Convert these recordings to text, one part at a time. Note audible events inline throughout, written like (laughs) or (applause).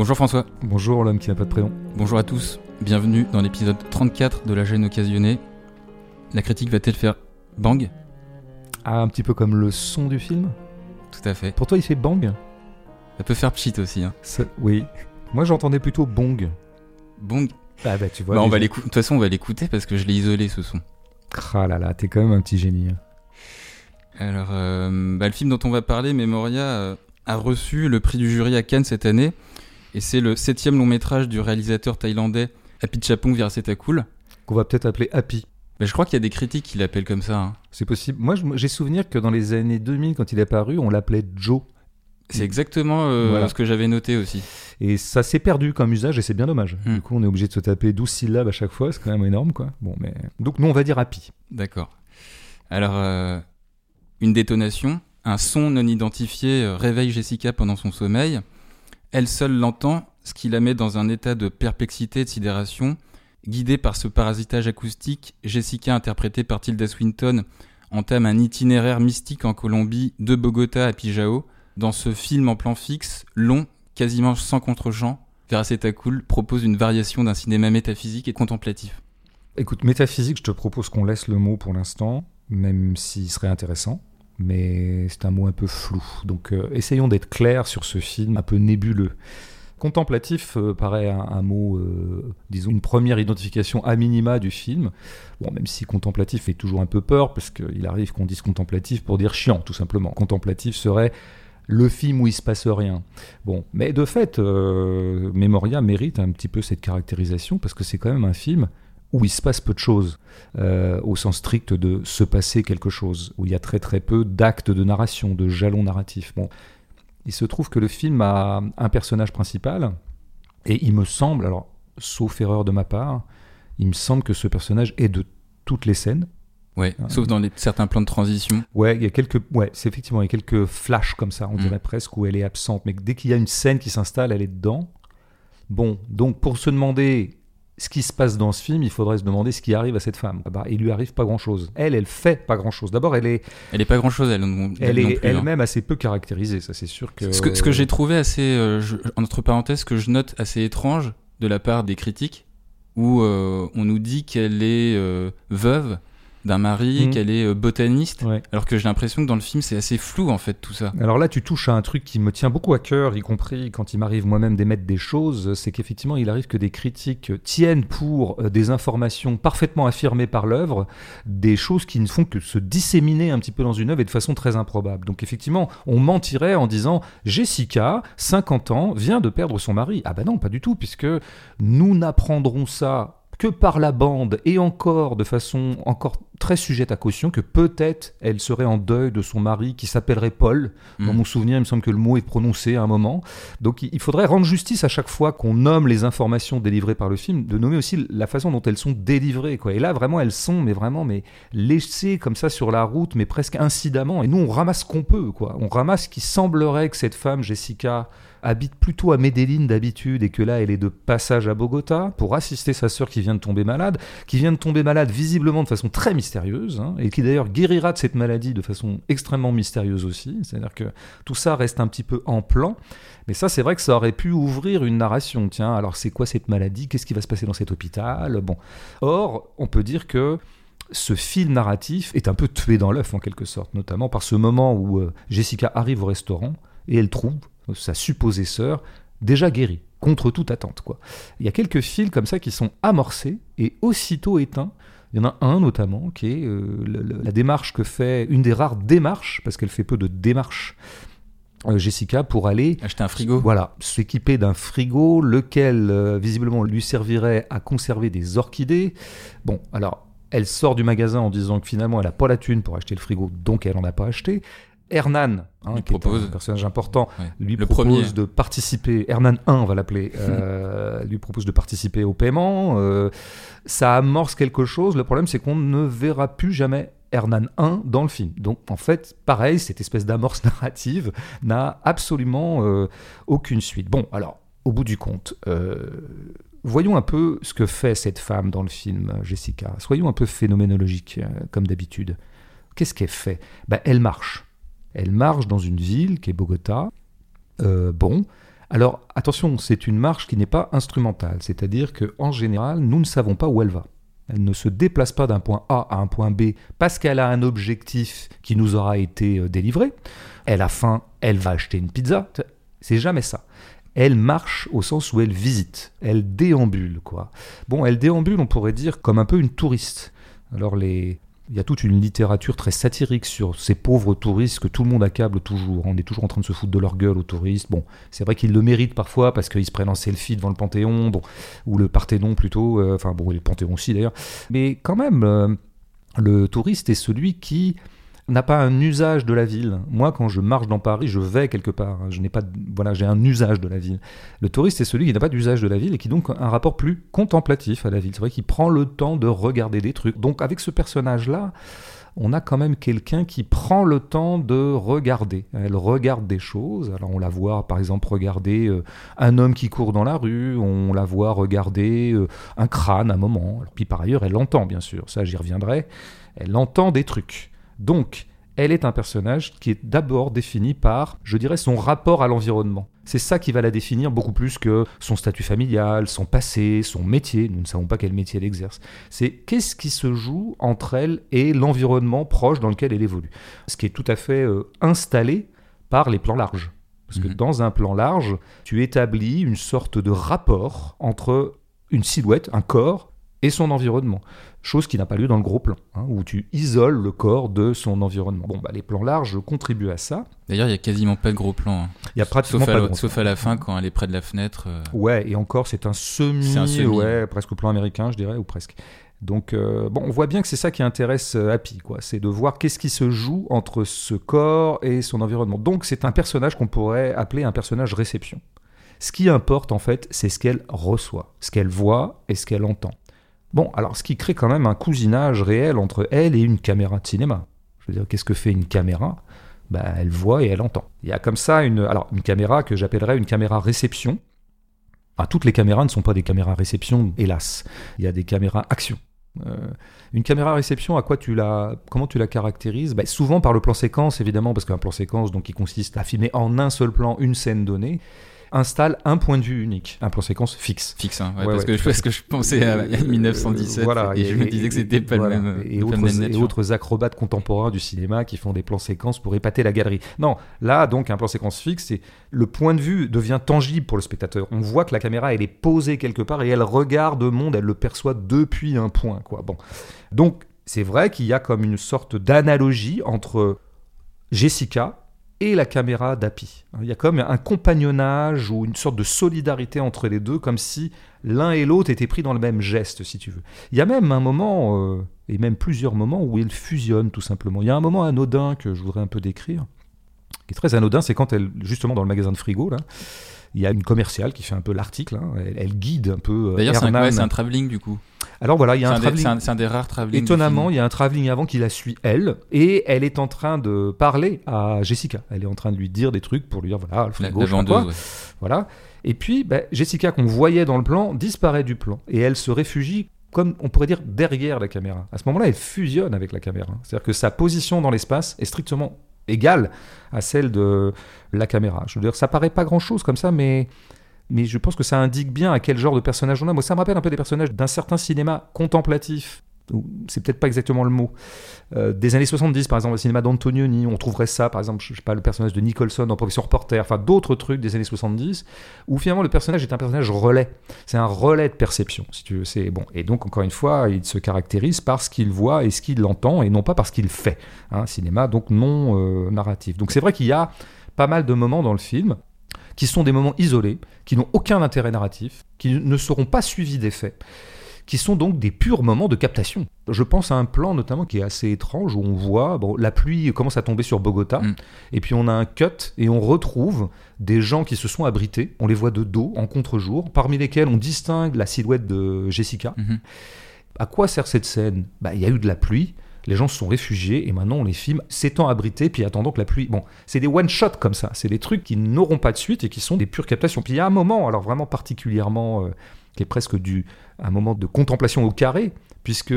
Bonjour François. Bonjour l'homme qui n'a pas de prénom. Bonjour à tous. Bienvenue dans l'épisode 34 de la gêne occasionnée. La critique va-t-elle faire bang? Ah, un petit peu comme le son du film Tout à fait. Pour toi, il fait bang? Ça peut faire pchit aussi. Hein. Ça- Oui. Moi, j'entendais plutôt bong. Bang. Ah bah tu vois. Bah, on les va gens- l'écouter. De toute façon, on va l'écouter parce que je l'ai isolé ce son. Ah là là, t'es quand même un petit génie. hein. Alors, euh, bah, le film dont on va parler, Memoria, euh, a reçu le prix du jury à Cannes cette année. Et c'est le septième long métrage du réalisateur thaïlandais Apichatpong Virasetakul. Qu'on va peut-être appeler Happy. Bah, je crois qu'il y a des critiques qui l'appellent comme ça. hein. C'est possible. Moi, j'ai souvenir que dans les années 2000, quand il est apparu, on l'appelait Joe. C'est exactement euh, Voilà. ce que j'avais noté aussi. Et ça s'est perdu comme usage et c'est bien dommage. Hmm. Du coup, on est obligé de se taper 12 syllabes à chaque fois, c'est quand même énorme, quoi. Bon, mais... Donc, nous, on va dire Happy. D'accord. Alors, euh, une détonation, un son non identifié euh, réveille Jessica pendant son sommeil. Elle seule l'entend, ce qui la met dans un état de perplexité et de sidération. Guidée par ce parasitage acoustique, Jessica, interprétée par Tilda Swinton, entame un itinéraire mystique en Colombie, de Bogota à Pijao. Dans ce film en plan fixe, long, quasiment sans contre-champ, Veracetakul propose une variation d'un cinéma métaphysique et contemplatif. Écoute, métaphysique, je te propose qu'on laisse le mot pour l'instant, même s'il serait intéressant. Mais c'est un mot un peu flou. Donc euh, essayons d'être clairs sur ce film un peu nébuleux. Contemplatif euh, paraît un, mot, euh, disons, une première identification à minima du film. Bon, même si contemplatif fait toujours un peu peur, parce qu'il arrive qu'on dise contemplatif pour dire chiant, tout simplement. Contemplatif serait le film où il se passe rien. Bon, mais de fait, Memoria mérite un petit peu cette caractérisation, parce que c'est quand même un film où il se passe peu de choses, euh, au sens strict de se passer quelque chose, où il y a très très peu d'actes de narration, de jalons narratifs. Bon, il se trouve que le film a un personnage principal, et il me semble, alors, sauf erreur de ma part, il me semble que ce personnage est de toutes les scènes. Ouais, Ah. sauf dans les, certains plans de transition. Ouais, il y a quelques, ouais, c'est effectivement, il y a quelques flashs comme ça, on Mm. dirait presque, où elle est absente. Mais dès qu'il y a une scène qui s'installe, elle est dedans. Bon, donc pour se demander ce qui se passe dans ce film, il faudrait se demander ce qui arrive à cette femme. Ah bah, il lui arrive pas grand-chose. Elle, elle fait pas grand-chose. D'abord, elle est, Elle est pas grand chose, elle, non- elle non est hein. elle-même assez peu caractérisée. Ça, c'est sûr que. Ce que, ce que j'ai trouvé assez, euh, je- entre parenthèses, que je note assez étrange de la part des critiques, où euh, on nous dit qu'elle est euh, veuve d'un mari, Mhm. qu'elle est euh, botaniste, Ouais. alors que j'ai l'impression que dans le film c'est assez flou en fait tout ça. Alors là, tu touches à un truc qui me tient beaucoup à cœur, y compris quand il m'arrive moi-même d'émettre des choses, c'est qu'effectivement, il arrive que des critiques tiennent pour euh, des informations parfaitement affirmées par l'œuvre, des choses qui ne font que se disséminer un petit peu dans une œuvre et de façon très improbable. Donc effectivement, on mentirait en disant Jessica, 50 ans, vient de perdre son mari. Ah ben non, pas du tout, puisque nous n'apprendrons ça que par la bande et encore de façon encore très sujette à caution que peut-être elle serait en deuil de son mari qui s'appellerait Paul. Dans Mhm. mon souvenir, il me semble que le mot est prononcé à un moment. Donc il faudrait rendre justice à chaque fois qu'on nomme les informations délivrées par le film, de nommer aussi la façon dont elles sont délivrées. Quoi. Et là, vraiment, elles sont, mais vraiment, mais laissées comme ça sur la route, mais presque incidemment. Et nous, on ramasse ce qu'on peut. Quoi. On ramasse ce qui semblerait que cette femme, Jessica, habite plutôt à Medellin d'habitude et que là, elle est de passage à Bogota pour assister sa sœur qui vient de tomber malade, qui vient de tomber malade visiblement de façon très mystérieuse, hein, et qui d'ailleurs guérira de cette maladie de façon extrêmement mystérieuse aussi. C'est-à-dire que tout ça reste un petit peu en plan. Mais ça, c'est vrai que ça aurait pu ouvrir une narration. Tiens, alors c'est quoi cette maladie? Qu'est-ce qui va se passer dans cet hôpital? Bon. Or, on peut dire que ce fil narratif est un peu tué dans l'œuf en quelque sorte, notamment par ce moment où euh, Jessica arrive au restaurant et elle trouve sa supposée sœur déjà guérie, contre toute attente. Quoi. Il y a quelques fils comme ça qui sont amorcés et aussitôt éteints. Il y en a un notamment qui est euh, la démarche que fait, une des rares démarches, parce qu'elle fait peu de démarches, euh, Jessica, pour aller Acheter un frigo. voilà, s'équiper d'un frigo, lequel euh, visiblement lui servirait à conserver des orchidées. Bon, alors, elle sort du magasin en disant que finalement elle n'a pas la thune pour acheter le frigo, donc elle n'en a pas acheté. Hernan, hein, qui est propose. un personnage important, Ouais. lui Le propose premier. de participer, Hernan 1 on va l'appeler, euh, (laughs) lui propose de participer au paiement. euh, ça amorce quelque chose. Le problème, c'est qu'on ne verra plus jamais Hernan 1 dans le film. Donc, en fait, pareil, cette espèce d'amorce (laughs) narrative n'a absolument euh, aucune suite. Bon, alors, au bout du compte, voyons un peu ce que fait cette femme dans le film, Jessica. Soyons un peu phénoménologiques, comme d'habitude. Qu'est-ce qu'elle fait? Ben, Elle marche. Elle marche dans une ville qui est Bogota. Euh, bon, Alors attention, c'est une marche qui n'est pas instrumentale, c'est-à-dire que en général, nous ne savons pas où elle va. Elle ne se déplace pas d'un point A à un point B parce qu'elle a un objectif qui nous aura été euh, délivré. Elle a faim, elle va acheter une pizza. C'est jamais ça. Elle marche au sens où elle visite, elle déambule quoi. Bon, elle déambule, on pourrait dire comme un peu une touriste. Alors les il y a toute une littérature très satirique sur ces pauvres touristes que tout le monde accable toujours. On est toujours en train de se foutre de leur gueule aux touristes. Bon, c'est vrai qu'ils le méritent parfois parce qu'ils se prennent en selfie devant le Panthéon, ou le Parthénon plutôt, euh, enfin bon, le Panthéon aussi d'ailleurs. Mais quand même, euh, le touriste est celui qui n'a pas un usage de la ville. Moi, quand je marche dans Paris, je vais quelque part. Je n'ai pas, voilà, j'ai un usage de la ville. Le touriste, c'est celui qui n'a pas d'usage de la ville et qui donc a un rapport plus contemplatif à la ville. C'est vrai qu'il prend le temps de regarder des trucs. Donc, avec ce personnage-là, on a quand même quelqu'un qui prend le temps de regarder. Elle regarde des choses. Alors, on la voit, par exemple, regarder euh, un homme qui court dans la rue. On la voit regarder euh, un crâne à un moment. puis, par ailleurs, elle entend, bien sûr. Ça, j'y reviendrai. Elle entend des trucs. Donc, elle est un personnage qui est d'abord défini par, je dirais, son rapport à l'environnement. C'est ça qui va la définir beaucoup plus que son statut familial, son passé, son métier. Nous ne savons pas quel métier elle exerce. C'est qu'est-ce qui se joue entre elle et l'environnement proche dans lequel elle évolue. Ce qui est tout à fait euh, installé par les plans larges. Parce que mhm. dans un plan large, tu établis une sorte de rapport entre une silhouette, un corps, et son environnement chose qui n'a pas lieu dans le gros plan, hein, où tu isoles le corps de son environnement. Bon, bah, les plans larges contribuent à ça. D'ailleurs, il y a quasiment pas de gros plan. Hein. Il y a pratiquement sauf pas à, de Sauf à la fin, quand elle est près de la fenêtre. Euh. Ouais, et encore, c'est un semi, un semi, ouais, presque plan américain, je dirais, ou presque. Donc, euh, bon, on voit bien que c'est ça qui intéresse euh, Happy, quoi. C'est de voir qu'est-ce qui se joue entre ce corps et son environnement. Donc, c'est un personnage qu'on pourrait appeler un personnage réception. Ce qui importe, en fait, c'est ce qu'elle reçoit, ce qu'elle voit et ce qu'elle entend. Bon, alors ce qui crée quand même un cousinage réel entre elle et une caméra de cinéma. Je veux dire, qu'est-ce que fait une caméra? Bah, Elle voit et elle entend. Il y a comme ça une, alors, une caméra que j'appellerais une caméra réception. Ah, toutes les caméras ne sont pas des caméras réception, hélas. Il y a des caméras action. Euh, une caméra réception, à quoi tu la, comment tu la caractérises? Bah, Souvent par le plan séquence, évidemment, parce qu'un plan séquence, donc, qui consiste à filmer en un seul plan une scène donnée, installe un point de vue unique, un plan séquence fixe. Fixe, hein, parce, que, parce, que, je pensais à 1917 voilà, et, je me disais que c'était pas le même. Et, autres, et autres acrobates contemporains du cinéma qui font des plans séquences pour épater la galerie. Non, là donc un plan séquence fixe, c'est le point de vue devient tangible pour le spectateur. On voit que la caméra elle est posée quelque part et elle regarde le monde, elle le perçoit depuis un point. Quoi. Bon, donc c'est vrai qu'il y a comme une sorte d'analogie entre Jessica et la caméra d'Api. Il y a comme un compagnonnage ou une sorte de solidarité entre les deux, comme si l'un et l'autre étaient pris dans le même geste, si tu veux. Il y a même un moment, euh, et même plusieurs moments, où ils fusionnent tout simplement. Il y a un moment anodin que je voudrais un peu décrire, qui est très anodin, c'est quand elle, justement dans le magasin de frigo, là, il y a une commerciale qui fait un peu l'article, hein. elle, guide un peu. Euh, D'ailleurs, c'est un, travelling du coup. Alors voilà, il y a un, travelling. C'est un, des rares travelling. Étonnamment, il y a un travelling avant qui la suit elle, et elle est en train de parler à Jessica. Elle est en train de lui dire des trucs pour lui dire voilà, le frigo, la, Voilà. Et puis, bah, Jessica, qu'on voyait dans le plan, disparaît du plan. Et elle se réfugie comme on pourrait dire derrière la caméra. À ce moment-là, elle fusionne avec la caméra. C'est-à-dire que sa position dans l'espace est strictement égale à celle de la caméra. Je veux dire, ça paraît pas grand-chose comme ça, mais mais je pense que ça indique bien à quel genre de personnage on a. Moi, ça me rappelle un peu des personnages d'un certain cinéma contemplatif c'est peut-être pas exactement le mot, euh, des années 70, par exemple, le cinéma d'Antonioni, on trouverait ça, par exemple, je sais pas, le personnage de Nicholson dans Profession Reporter, enfin d'autres trucs des années 70, où finalement le personnage est un personnage relais. C'est un relais de perception, si tu veux. C'est bon. Et donc, encore une fois, il se caractérise par ce qu'il voit et ce qu'il entend, et non pas par ce qu'il fait. Un hein, cinéma donc non euh, narratif. Donc c'est vrai qu'il y a pas mal de moments dans le film qui sont des moments isolés, qui n'ont aucun intérêt narratif, qui ne seront pas suivis d'effets qui sont donc des purs moments de captation. Je pense à un plan notamment qui est assez étrange où on voit bon, la pluie commence à tomber sur Bogota mm. et puis on a un cut et on retrouve des gens qui se sont abrités. On les voit de dos en contre-jour, parmi lesquels on distingue la silhouette de Jessica. Mm-hmm. À quoi sert cette scène? Bah, Il y a eu de la pluie. Les gens se sont réfugiés et maintenant on les filme s'étant abrités puis attendant que la pluie. Bon, c'est des one-shots comme ça. C'est des trucs qui n'auront pas de suite et qui sont des pures captations. Puis il y a un moment, alors vraiment particulièrement, euh, qui est presque du, un moment de contemplation au carré, puisque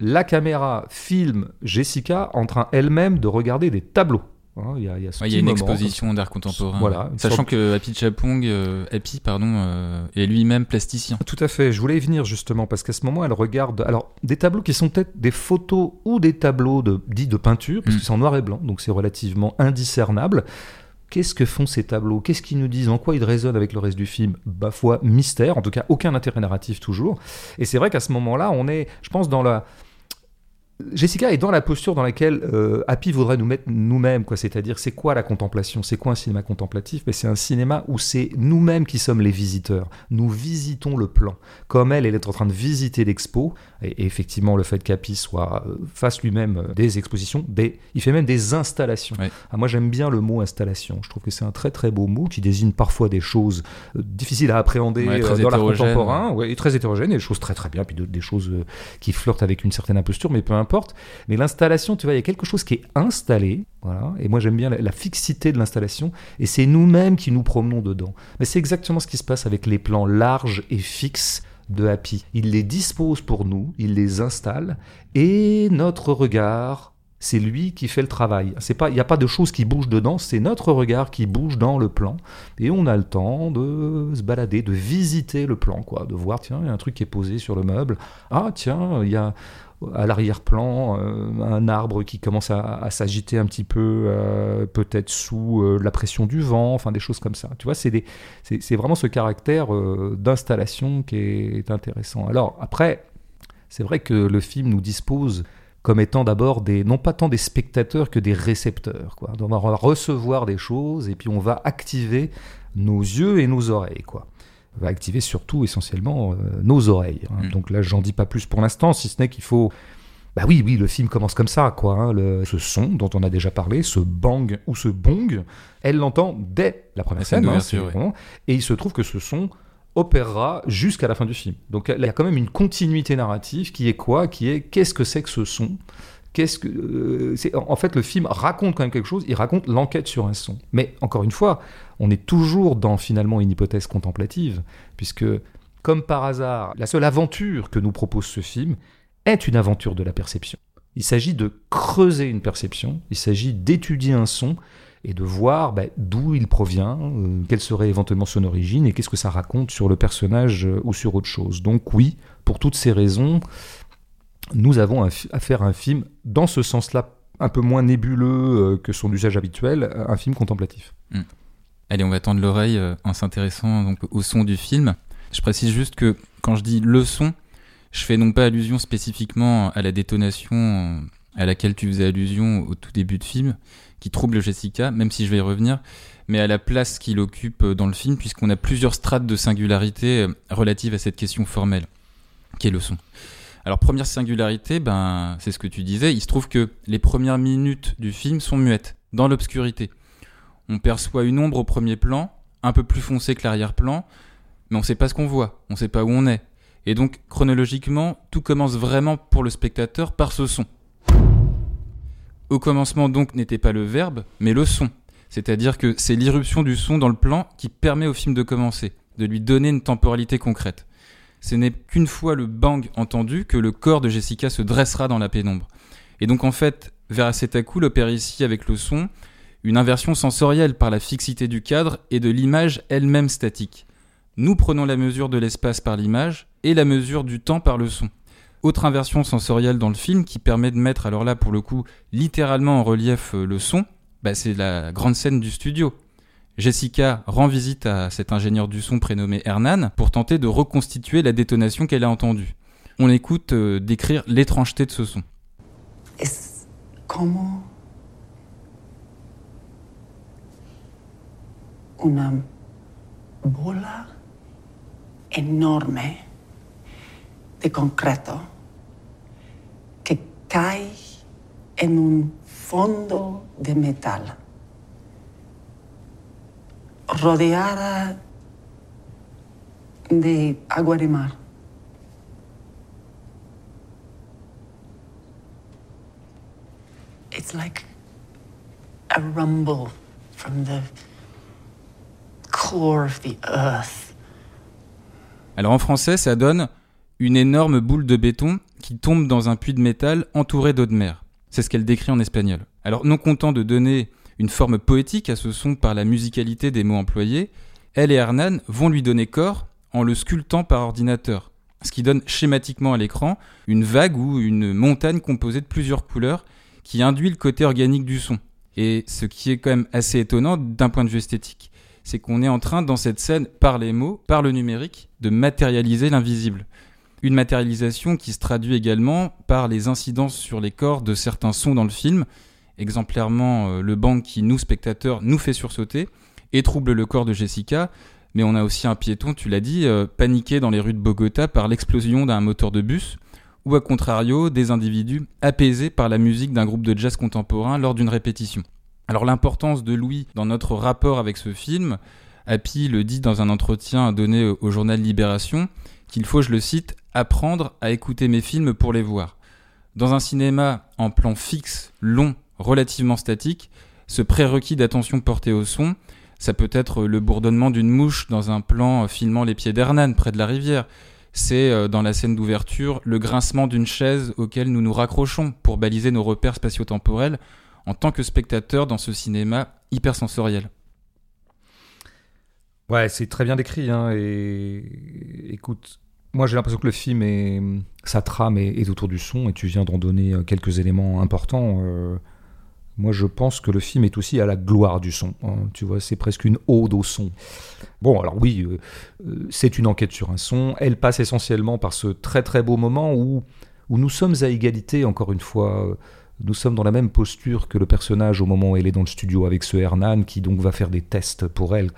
la caméra filme Jessica en train elle-même de regarder des tableaux. Hein, il y a, il y a, ce Ouais, il y petit a une moment, exposition d'art contemporain. Voilà, Sachant sorte- que Happy Chapong, euh, Happy, pardon, euh, est lui-même plasticien. Tout à fait, je voulais y venir justement parce qu'à ce moment elle regarde alors des tableaux qui sont peut-être des photos ou des tableaux de, dits de peinture parce Mm. que c'est en noir et blanc donc c'est relativement indiscernable. Qu'est-ce que font ces tableaux? Qu'est-ce qu'ils nous disent? En quoi ils résonnent avec le reste du film? Bah mystère, en tout cas aucun intérêt narratif toujours. Et c'est vrai qu'à ce moment-là, on est, je pense, dans la... Jessica est dans la posture dans laquelle euh, Happy voudrait nous mettre nous-mêmes, quoi. C'est-à-dire, c'est quoi la contemplation? C'est quoi un cinéma contemplatif? Mais c'est un cinéma où c'est nous-mêmes qui sommes les visiteurs. Nous visitons le plan. Comme elle, elle est en train de visiter l'expo. Et, et effectivement, le fait qu'Happy soit euh, fasse lui-même euh, des expositions, des, il fait même des installations. Ah, moi, j'aime bien le mot installation. Je trouve que c'est un très très beau mot qui désigne parfois des choses euh, difficiles à appréhender Ouais, dans l'art contemporain, ouais, et très hétérogène, et des choses très très bien, puis de- des choses qui flirtent avec une certaine imposture, mais peu importe. Mais l'installation, tu vois, il y a quelque chose qui est installé, voilà, et moi j'aime bien la, fixité de l'installation, et c'est nous-mêmes qui nous promenons dedans. Mais c'est exactement ce qui se passe avec les plans larges et fixes de Happy. Il les dispose pour nous, il les installe, et notre regard c'est lui qui fait le travail. C'est pas, il n'y a pas de choses qui bougent dedans, c'est notre regard qui bouge dans le plan. Et on a le temps de se balader, de visiter le plan, quoi, de voir, tiens, il y a un truc qui est posé sur le meuble. Ah, tiens, il y a à l'arrière-plan euh, un arbre qui commence à, s'agiter un petit peu, euh, peut-être sous euh, la pression du vent, enfin des choses comme ça. Tu vois, c'est c'est vraiment ce caractère d'installation qui est intéressant. Alors après, c'est vrai que le film nous dispose comme étant d'abord des non pas tant des spectateurs que des récepteurs quoi. Donc on va recevoir des choses et puis on va activer nos yeux et nos oreilles quoi. Va activer surtout essentiellement euh, nos oreilles. hein. Mm. Donc là j'en dis pas plus pour l'instant si ce n'est qu'il faut bah oui, oui, le film commence comme ça, quoi. hein. Le- ce son dont on a déjà parlé, ce bang ou ce bong, elle l'entend dès la première La scène scène. hein, Et il se trouve que ce son opérera jusqu'à la fin du film. Donc il y a quand même une continuité narrative qui est quoi? Qui est qu'est-ce que c'est que ce son? Qu'est-ce que euh, en fait le film raconte quand même quelque chose, il raconte l'enquête sur un son. Mais encore une fois, on est toujours dans finalement une hypothèse contemplative puisque comme par hasard, la seule aventure que nous propose ce film est une aventure de la perception. Il s'agit de creuser une perception, il s'agit d'étudier un son et de voir ben, d'où il provient, euh, quelle serait éventuellement son origine et qu'est-ce que ça raconte sur le personnage euh, ou sur autre chose. Donc oui, pour toutes ces raisons, nous avons fi- à un film dans ce sens-là un peu moins nébuleux euh, que son usage habituel, un film contemplatif. Allez, on va tendre l'oreille euh, en s'intéressant au son du film. Je précise juste que quand je dis le son, je fais non pas allusion spécifiquement à la détonation euh, à laquelle tu faisais allusion au tout début de film, qui trouble Jessica, même si je vais y revenir, mais à la place qu'il occupe euh, dans le film, puisqu'on a plusieurs strates de singularité euh, relatives à cette question formelle, qui est le son. Alors première singularité, ben c'est ce que tu disais, il se trouve que les premières minutes du film sont muettes, dans l'obscurité. On perçoit une ombre au premier plan, un peu plus foncée que l'arrière-plan, mais on sait pas ce qu'on voit, on sait pas où on est. Et donc chronologiquement, tout commence vraiment pour le spectateur par ce son. Au commencement donc n'était pas le verbe, mais le son. C'est-à-dire que c'est l'irruption du son dans le plan qui permet au film de commencer, de lui donner une temporalité concrète. Ce n'est qu'une fois le bang entendu que le corps de Jessica se dressera dans la pénombre. Et donc en fait, coup opère ici avec le son une inversion sensorielle par la fixité du cadre et de l'image elle-même statique. Nous prenons la mesure de l'espace par l'image et la mesure du temps par le son. Autre inversion sensorielle dans le film qui permet de mettre, alors là pour le coup, littéralement en relief euh, le son, bah, c'est la grande scène du studio. Jessica rend visite à cet ingénieur du son prénommé Hernan pour tenter de reconstituer la détonation qu'elle a entendue. On écoute euh, décrire l'étrangeté de ce son. es como una bola enorme de concreto que cae en un fondo de metal, rodeada de agua de mar. It's like a rumble from the core of the earth. Alors en français, ça donne une énorme boule de béton qui tombe dans un puits de métal entouré d'eau de mer. C'est ce qu'elle décrit en espagnol. Alors non content de donner une forme poétique à ce son par la musicalité des mots employés, elle et Hernan vont lui donner corps en le sculptant par ordinateur, ce qui donne schématiquement à l'écran une vague ou une montagne composée de plusieurs couleurs qui induit le côté organique du son. Et ce qui est quand même assez étonnant d'un point de vue esthétique, c'est qu'on est en train, dans cette scène, par les mots, par le numérique, de matérialiser l'invisible. Une matérialisation qui se traduit également par les incidences sur les corps de certains sons dans le film, exemplairement euh, le bang qui, nous, spectateurs, nous fait sursauter et trouble le corps de Jessica, mais on a aussi un piéton, tu l'as dit, euh, paniqué dans les rues de Bogota par l'explosion d'un moteur de bus, ou à contrario, des individus apaisés par la musique d'un groupe de jazz contemporain lors d'une répétition. Alors l'importance de Louis dans notre rapport avec ce film, Happy le dit dans un entretien donné au journal Libération, qu'il faut, je le cite, apprendre à écouter mes films pour les voir. Dans un cinéma en plan fixe, long, relativement statique, ce prérequis d'attention portée au son, ça peut être le bourdonnement d'une mouche dans un plan filmant les pieds d'Hernan près de la rivière. C'est euh, dans la scène d'ouverture le grincement d'une chaise auquel nous nous raccrochons pour baliser nos repères spatio-temporels en tant que spectateur dans ce cinéma hypersensoriel. Ouais, c'est très bien décrit. Hein, et écoute, moi j'ai l'impression que le film est sa trame est, autour du son et tu viens d'en donner euh, quelques éléments importants. Euh, moi, je pense que le film est aussi à la gloire du son. Hein. tu vois, c'est presque une ode au son. Bon, alors oui, euh, c'est une enquête sur un son. Elle passe essentiellement par ce très très beau moment où, où nous sommes à égalité, encore une fois. Nous sommes dans la même posture que le personnage au moment où elle est dans le studio avec ce Hernan qui donc va faire des tests pour elle.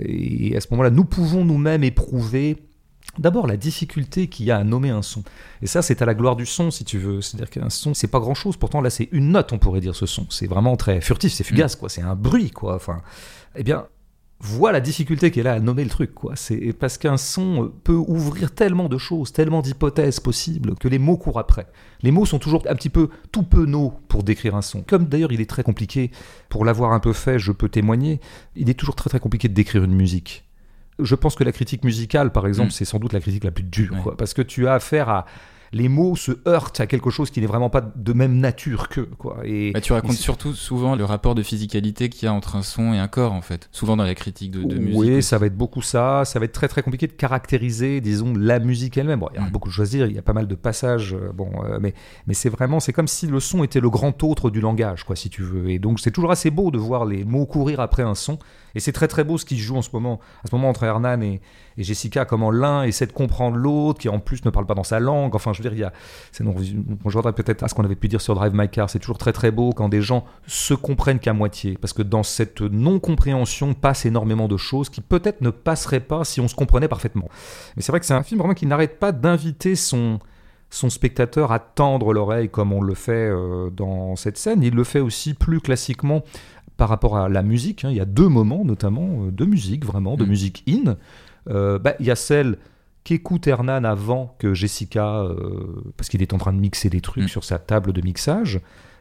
Et à ce moment-là, nous pouvons nous-mêmes éprouver D'abord, la difficulté qu'il y a à nommer un son. Et ça, c'est à la gloire du son, si tu veux. C'est-à-dire qu'un son, c'est pas grand-chose. Pourtant, là, c'est une note, on pourrait dire, ce son. C'est vraiment très furtif, c'est fugace, quoi. C'est un bruit, quoi. Enfin, eh bien, vois la difficulté qu'elle a à nommer le truc, quoi. C'est parce qu'un son peut ouvrir tellement de choses, tellement d'hypothèses possibles, que les mots courent après. Les mots sont toujours un petit peu tout penauds pour décrire un son. Comme d'ailleurs, il est très compliqué, pour l'avoir un peu fait, je peux témoigner, il est toujours très très compliqué de décrire une musique je pense que la critique musicale, par exemple, mm. c'est sans doute la critique la plus dure, parce que tu as affaire à les mots se heurtent à quelque chose qui n'est vraiment pas de même nature que quoi. Et, bah, tu racontes surtout souvent le rapport de physicalité qu'il y a entre un son et un corps en fait. Souvent dans la critique de, musique. Oui, ça va être beaucoup ça. Ça va être très très compliqué de caractériser, disons, la musique elle-même. il y a mm. beaucoup de choisir. Il y a pas mal de passages. Euh, bon, euh, mais mais c'est vraiment, c'est comme si le son était le grand autre du langage, quoi, si tu veux. Et donc c'est toujours assez beau de voir les mots courir après un son. Et c'est très très beau ce qui se joue en ce moment, à ce moment entre Hernan et, Jessica, comment l'un essaie de comprendre l'autre, qui en plus ne parle pas dans sa langue. Enfin, je veux dire, il y a, c'est non, je peut-être à ce qu'on avait pu dire sur Drive My Car. C'est toujours très très beau quand des gens se comprennent qu'à moitié, parce que dans cette non-compréhension passe énormément de choses qui peut-être ne passeraient pas si on se comprenait parfaitement. Mais c'est vrai que c'est un film vraiment qui n'arrête pas d'inviter son son spectateur à tendre l'oreille comme on le fait euh, dans cette scène. Il le fait aussi plus classiquement par rapport à la musique. Hein. Il y a deux moments notamment euh, de musique, vraiment, de mm. musique in. Euh, bah, il y a celle qu'écoute Hernan avant que Jessica, euh, parce qu'il est en train de mixer des trucs mm. sur sa table de mixage.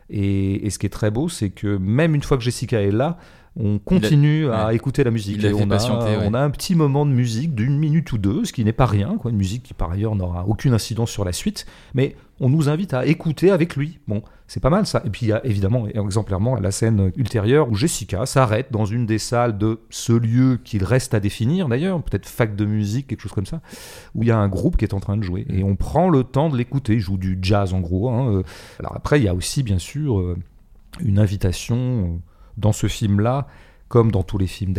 Et, ce qui est très beau, c'est que même une fois que Jessica est là, on continue à écouter la musique. Et on, a, on a un petit moment de musique d'une minute ou deux, ce qui n'est pas rien, quoi, une musique qui par ailleurs n'aura aucune incidence sur la suite, mais on nous invite à écouter avec lui. Bon, c'est pas mal ça. Et puis il y a évidemment, exemplairement, la scène ultérieure où Jessica s'arrête dans une des salles de ce lieu qu'il reste à définir d'ailleurs, peut-être fac de musique, quelque chose comme ça, où il y a un groupe qui est en train de jouer. Et on prend le temps de l'écouter. Il joue du jazz en gros. Hein. Alors après, il y a aussi bien sûr euh, une invitation euh, dans ce film-là comme dans tous les films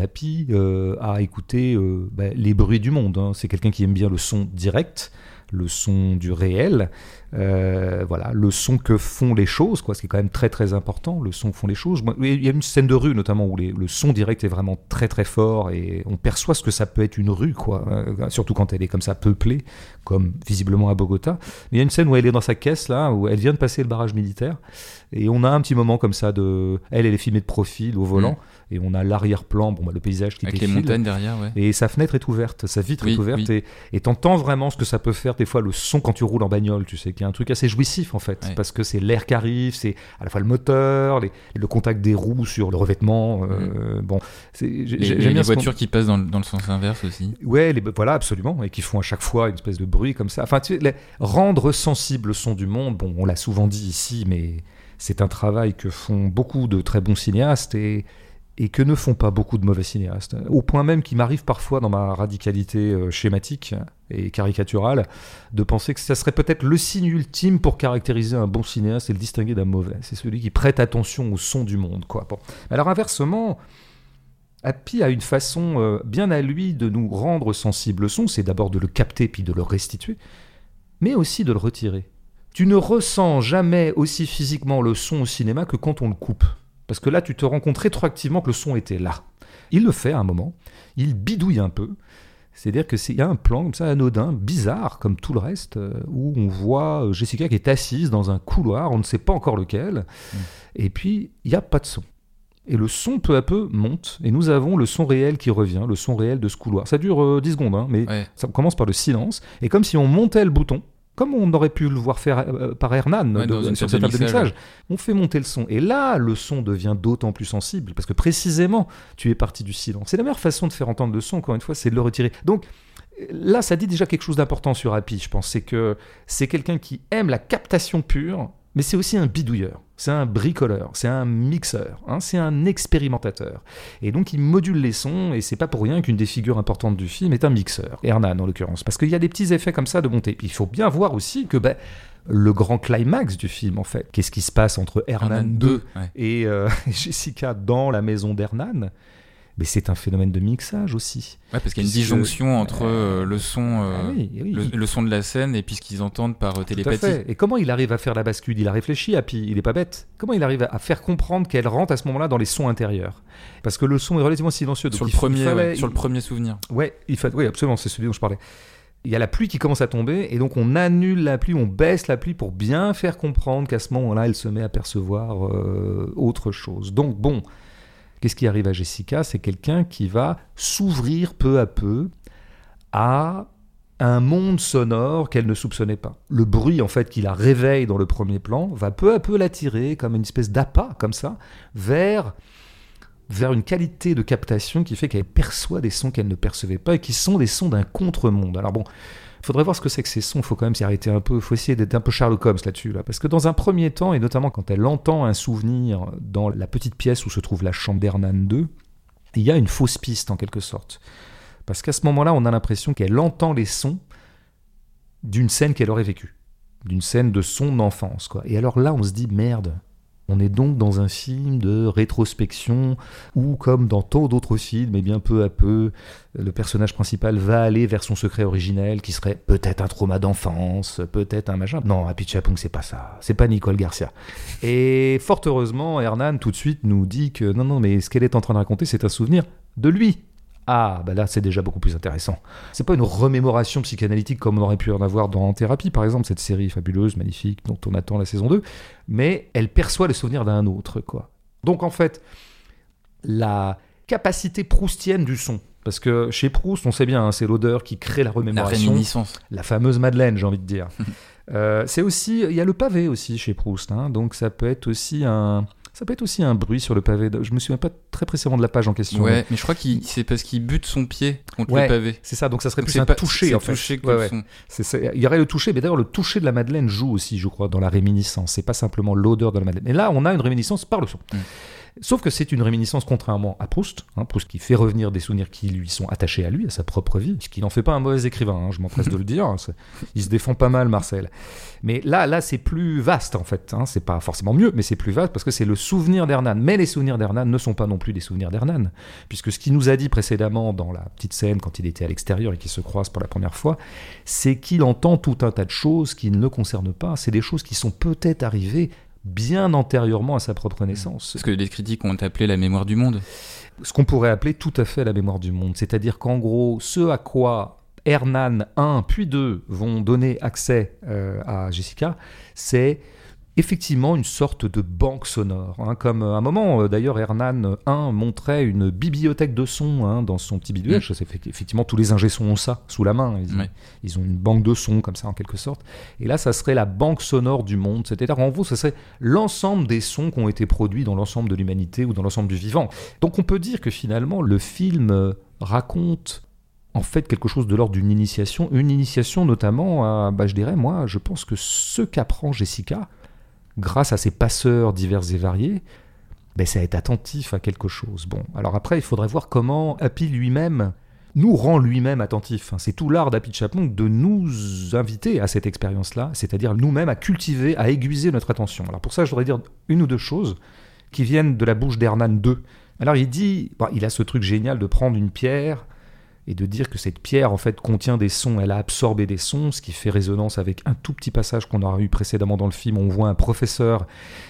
euh, à écouter ben, les bruits du monde. Hein. C'est quelqu'un qui aime bien le son direct, le son du réel, euh, voilà, le son que font les choses, quoi, ce qui est quand même très très important, le son que font les choses. Il y a une scène de rue notamment où le son direct est vraiment très très fort et on perçoit ce que ça peut être une rue, quoi, euh, surtout quand elle est comme ça peuplée, comme visiblement à Bogota. Mais il y a une scène où elle est dans sa caisse là, où elle vient de passer le barrage militaire et on a un petit moment comme ça de, elle elle est filmée de profil au volant. Mm et on a l'arrière-plan, bon, bah, le paysage qui Avec les montagnes derrière, ouais. Et sa fenêtre est ouverte, sa vitre est ouverte, et t'entends vraiment ce que ça peut faire des fois le son quand tu roules en bagnole, tu sais, qu'il y a un truc assez jouissif en fait, parce que c'est l'air qui arrive, c'est à la fois le moteur, le contact des roues sur le revêtement, euh, mm. bon, j'aime bien les voitures qui passent dans, le sens inverse aussi. Ouais, les, voilà, absolument, et qui font à chaque fois une espèce de bruit comme ça. Enfin, tu sais, rendre sensible le son du monde, bon, on l'a souvent dit ici, mais c'est un travail que font beaucoup de très bons cinéastes et, et que ne font pas beaucoup de mauvais cinéastes. Au point même qu'il m'arrive parfois dans ma radicalité euh, schématique et caricaturale de penser que ça serait peut-être le signe ultime pour caractériser un bon cinéaste et le distinguer d'un mauvais. C'est celui qui prête attention au son du monde. Quoi. Alors inversement, Happy a une façon euh, bien à lui de nous rendre sensibles au son, c'est d'abord de le capter puis de le restituer, mais aussi de le retirer. Tu ne ressens jamais aussi physiquement le son au cinéma que quand on le coupe. Parce que là, tu te rends compte rétroactivement que le son était là. Il le fait à un moment, il bidouille un peu. C'est-à-dire qu'il y a un plan comme ça, anodin, bizarre, comme tout le reste, euh, où on voit euh, Jessica qui est assise dans un couloir, on ne sait pas encore lequel, mm. et puis il n'y a pas de son. Et le son peu à peu monte, et nous avons le son réel qui revient, le son réel de ce couloir. Ça dure 10 euh, secondes, hein, mais ça commence par le silence, et comme si on montait le bouton, comme on aurait pu le voir faire euh, par Hernan sur cette table de mixage. On fait monter le son. Et là, le son devient d'autant plus sensible, parce que précisément, tu es parti du silence. C'est la meilleure façon de faire entendre le son, encore une fois, c'est de le retirer. Donc, là, ça dit déjà quelque chose d'important sur Happy, je pense. C'est que c'est quelqu'un qui aime la captation pure, mais c'est aussi un bidouilleur, c'est un bricoleur, c'est un mixeur, hein, c'est un expérimentateur. Et donc il module les sons, et c'est pas pour rien qu'une des figures importantes du film est un mixeur, Hernan en l'occurrence, parce qu'il y a des petits effets comme ça de montée. Il faut bien voir aussi que ben, le grand climax du film, en fait, qu'est-ce qui se passe entre Hernan, 2 et euh, (laughs) Jessica dans la maison d'Hernan mais c'est un phénomène de mixage aussi. Ouais, parce qu'il y a une disjonction entre euh, le son, euh, ah Le, son de la scène et puis ce qu'ils entendent par euh, télépathie. Et comment il arrive à faire la bascule? Il a réfléchi, à puis il est pas bête. Comment il arrive à faire comprendre qu'elle rentre à ce moment-là dans les sons intérieurs? Parce que le son est relativement silencieux. sur, le premier, sur le premier souvenir. Ouais, il fait, oui, absolument, c'est celui dont je parlais. Il y a la pluie qui commence à tomber et donc on annule la pluie, on baisse la pluie pour bien faire comprendre qu'à ce moment-là, elle se met à percevoir autre chose. Donc bon, Qu'est-ce qui arrive à Jessica? C'est quelqu'un qui va s'ouvrir peu à peu à un monde sonore qu'elle ne soupçonnait pas. Le bruit, en fait, qui la réveille dans le premier plan, va peu à peu l'attirer, comme une espèce d'appât, comme ça, vers, vers une qualité de captation qui fait qu'elle perçoit des sons qu'elle ne percevait pas et qui sont des sons d'un contre-monde. Alors bon, faudrait voir ce que c'est que ces sons, faut quand même s'y arrêter un peu, faut essayer d'être un peu Sherlock Holmes là-dessus. Là. Parce que dans un premier temps, et notamment quand elle entend un souvenir dans la petite pièce où se trouve la chambre d'Hernan 2, il y a une fausse piste en quelque sorte. Parce qu'à ce moment-là, on a l'impression qu'elle entend les sons d'une scène qu'elle aurait vécue, d'une scène de son enfance. Quoi. Et alors là, on se dit, merde, on est donc dans un film de rétrospection où, comme dans tant d'autres films, et bien peu à peu, le personnage principal va aller vers son secret originel qui serait peut-être un trauma d'enfance, peut-être un machin. Non, Happy Chapung, c'est pas ça. C'est pas Nicole Garcia. Et fort heureusement, Hernan tout de suite nous dit que non, non, mais ce qu'elle est en train de raconter, c'est un souvenir de lui, ah, bah là, c'est déjà beaucoup plus intéressant. C'est pas une remémoration psychanalytique comme on aurait pu en avoir dans Thérapie, par exemple, cette série fabuleuse, magnifique, dont on attend la saison 2, mais elle perçoit les souvenirs d'un autre, quoi. Donc, en fait, la capacité proustienne du son, parce que chez Proust, on sait bien, hein, c'est l'odeur qui crée la remémoration. La La fameuse Madeleine, j'ai envie de dire. (laughs) Euh, c'est aussi, il y a le pavé aussi chez Proust, hein, donc ça peut être aussi un, ça peut être aussi un bruit sur le pavé. Je me souviens pas très précisément de la page en question. Ouais, mais, je crois que c'est parce qu'il bute son pied contre le pavé. C'est ça, donc ça serait plus un toucher en fait. Toucher Il y aurait le toucher, mais d'ailleurs le toucher de la Madeleine joue aussi, je crois, dans la réminiscence. C'est pas simplement l'odeur de la Madeleine. Et là, on a une réminiscence par le son. Mm. Sauf que c'est une réminiscence contrairement à Proust, hein, Proust qui fait revenir des souvenirs qui lui sont attachés à lui, à sa propre vie, ce qui n'en fait pas un mauvais écrivain, hein, je m'empresse de le dire. Il se défend pas mal, Marcel. Mais là, là, c'est plus vaste en fait. Hein, c'est pas forcément mieux, mais c'est plus vaste parce que c'est le souvenir d'Hernan. Mais les souvenirs d'Hernan ne sont pas non plus des souvenirs d'Hernan, puisque ce qu'il nous a dit précédemment dans la petite scène quand il était à l'extérieur et qu'il se croise pour la première fois, c'est qu'il entend tout un tas de choses qui ne le concernent pas. C'est des choses qui sont peut-être arrivées bien antérieurement à sa propre naissance. Ce que les critiques ont appelé la mémoire du monde. Ce qu'on pourrait appeler tout à fait la mémoire du monde. C'est-à-dire qu'en gros, ce à quoi Hernan 1 puis 2 vont donner accès euh, à Jessica, c'est effectivement une sorte de banque sonore. Hein, comme à un moment, euh, d'ailleurs, Hernan 1 montrait une bibliothèque de sons hein, dans son petit bidouille. Mm. Effectivement, tous les ingés ont ça sous la main. Ils, ont une banque de sons comme ça, en quelque sorte. Et là, ça serait la banque sonore du monde. C'est-à-dire, en gros, ça serait l'ensemble des sons qui ont été produits dans l'ensemble de l'humanité ou dans l'ensemble du vivant. Donc on peut dire que finalement, le film euh, raconte en fait quelque chose de l'ordre d'une initiation, une initiation notamment à, bah, je dirais, moi, je pense que ce qu'apprend Jessica, grâce à ces passeurs divers et variés, ben, c'est être attentif à quelque chose. Bon, alors après, il faudrait voir comment Happy lui-même nous rend lui-même attentif. C'est tout l'art d'Happy Chapman de nous inviter à cette expérience-là, c'est-à-dire nous-mêmes à cultiver, à aiguiser notre attention. Alors pour ça, je voudrais dire une ou deux choses qui viennent de la bouche d'Hernan 2. Alors il dit, il a ce truc génial de prendre une pierre et de dire que cette pierre en fait contient des sons, elle a absorbé des sons, ce qui fait résonance avec un tout petit passage qu'on aura eu précédemment dans le film. On voit un professeur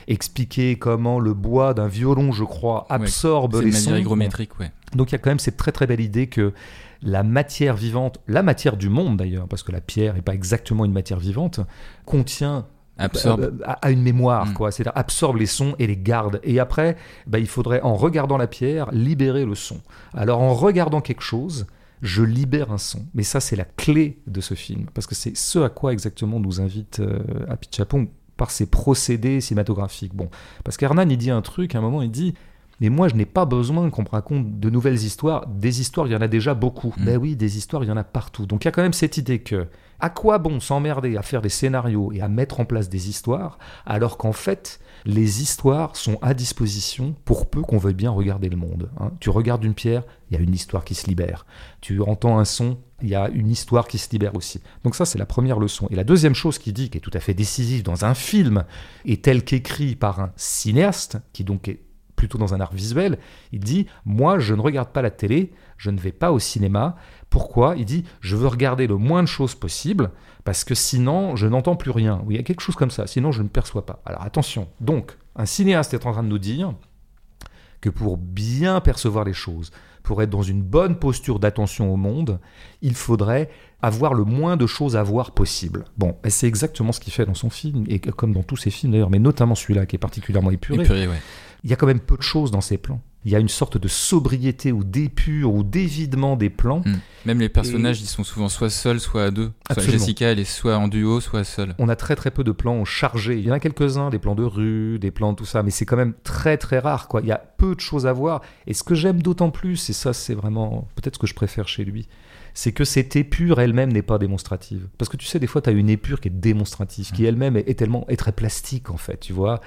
expliquer comment le bois d'un violon, je crois, absorbe ouais, les sons. hygrométrique, ouais. Donc il y a quand même cette très très belle idée que la matière vivante, la matière du monde d'ailleurs, parce que la pierre n'est pas exactement une matière vivante, contient absorbe à, une mémoire, mm. quoi. C'est-à-dire absorbe les sons et les garde. Et après, bah, il faudrait, en regardant la pierre, libérer le son. Alors, en regardant quelque chose, je libère un son. Mais ça, c'est la clé de ce film, parce que c'est ce à quoi exactement nous invite euh, Chapon par ses procédés cinématographiques. Bon, parce qu'Hernan, il dit un truc, à un moment, il dit mais moi, je n'ai pas besoin qu'on me raconte de nouvelles histoires. Des histoires, il y en a déjà beaucoup. Mm. Ben oui, des histoires, il y en a partout. Donc il y a quand même cette idée que, à quoi bon s'emmerder à faire des scénarios et à mettre en place des histoires, alors qu'en fait, les histoires sont à disposition pour peu qu'on veuille bien regarder le monde. Hein. Tu regardes une pierre, il y a une histoire qui se libère. Tu entends un son, il y a une histoire qui se libère aussi. Donc ça, c'est la première leçon. Et la deuxième chose qu'il dit, qui est tout à fait décisive dans un film, et tel qu'écrit par un cinéaste, qui donc est plutôt dans un art visuel, il dit Moi, je ne regarde pas la télé, je ne vais pas au cinéma. Pourquoi? Il dit Je veux regarder le moins de choses possible, parce que sinon, je n'entends plus rien. Oui, il y a quelque chose comme ça, sinon, je ne perçois pas. Alors attention, donc, un cinéaste est en train de nous dire que pour bien percevoir les choses, pour être dans une bonne posture d'attention au monde, il faudrait avoir le moins de choses à voir possible. Bon, et c'est exactement ce qu'il fait dans son film, et comme dans tous ses films d'ailleurs, mais notamment celui-là qui est particulièrement épuré. épuré il y a quand même peu de choses dans ces plans. Il y a une sorte de sobriété ou d'épure ou d'évidement des plans. Hmm. Même les personnages, ils sont souvent soit seuls, soit à deux. Jessica, elle est soit en duo, soit seule. On a très très peu de plans chargés. Il y en a quelques-uns, des plans de rue, des plans tout ça, mais c'est quand même très très rare. Quoi. Il y a peu de choses à voir. Et ce que j'aime d'autant plus, et ça c'est vraiment peut-être ce que je préfère chez lui, c'est que cette épure elle-même n'est pas démonstrative. Parce que tu sais, des fois, tu as une épure qui est démonstrative, qui elle-même est, tellement est très plastique, en fait, tu vois.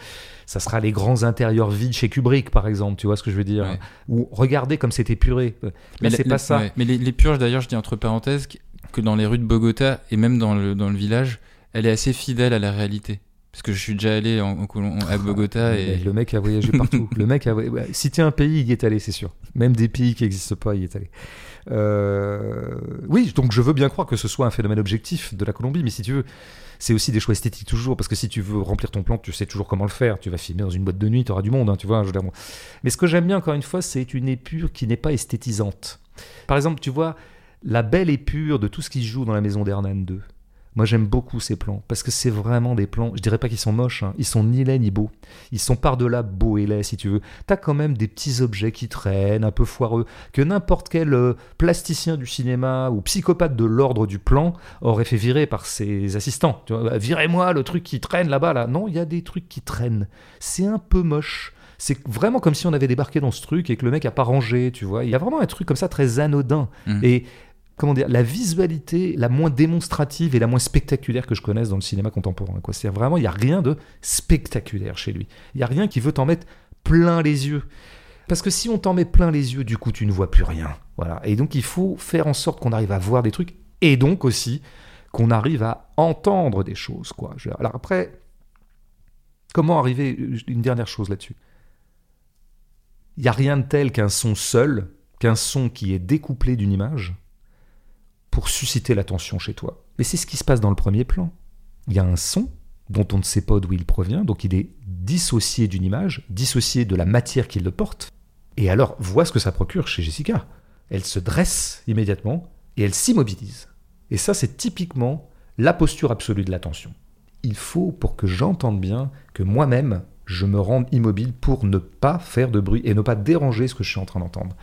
Ça sera les grands intérieurs vides chez Kubrick, par exemple, tu vois ce que je veux dire. Ou regardez comme c'est épuré. Mais c'est pas ça. Mais les, purges, d'ailleurs, je dis entre parenthèses, que dans les rues de Bogota et même dans le, dans le village, elle est assez fidèle à la réalité. Parce que je suis déjà allé en, à Bogota ah, et... Le mec a voyagé partout. (laughs) le mec a... Si tu un pays, il y est allé, c'est sûr. Même des pays qui n'existent pas, il y est allé. Euh, oui, donc je veux bien croire que ce soit un phénomène objectif de la Colombie, mais si tu veux, c'est aussi des choix esthétiques toujours, parce que si tu veux remplir ton plan, tu sais toujours comment le faire. Tu vas filmer dans une boîte de nuit, tu auras du monde, hein, tu vois. Je Mais ce que j'aime bien, encore une fois, c'est une épure qui n'est pas esthétisante. Par exemple, tu vois, la belle épure de tout ce qui se joue dans la maison d'Hernan 2. Moi, j'aime beaucoup ces plans parce que c'est vraiment des plans. Je dirais pas qu'ils sont moches, hein. ils sont ni laids ni beaux. Ils sont par-delà beaux et laids, si tu veux. T'as quand même des petits objets qui traînent, un peu foireux, que n'importe quel euh, plasticien du cinéma ou psychopathe de l'ordre du plan aurait fait virer par ses assistants. Bah, virez-moi le truc qui traîne là-bas, là. Non, il y a des trucs qui traînent. C'est un peu moche. C'est vraiment comme si on avait débarqué dans ce truc et que le mec a pas rangé, tu vois. Il y a vraiment un truc comme ça très anodin. Mmh. Et comment dire, la visualité la moins démonstrative et la moins spectaculaire que je connaisse dans le cinéma contemporain. Quoi. C'est vraiment, il n'y a rien de spectaculaire chez lui. Il n'y a rien qui veut t'en mettre plein les yeux. Parce que si on t'en met plein les yeux, du coup, tu ne vois plus rien. Voilà. Et donc, il faut faire en sorte qu'on arrive à voir des trucs et donc aussi qu'on arrive à entendre des choses. Quoi. Alors après, comment arriver Une dernière chose là-dessus? Il n'y a rien de tel qu'un son seul, qu'un son qui est découplé d'une image, pour susciter l'attention chez toi. Mais c'est ce qui se passe dans le premier plan. Il y a un son dont on ne sait pas d'où il provient, donc il est dissocié d'une image, dissocié de la matière qui le porte. Et alors, vois ce que ça procure chez Jessica. Elle se dresse immédiatement et elle s'immobilise. Et ça, c'est typiquement la posture absolue de l'attention. Il faut, pour que j'entende bien, que moi-même, je me rende immobile pour ne pas faire de bruit et ne pas déranger ce que je suis en train d'entendre.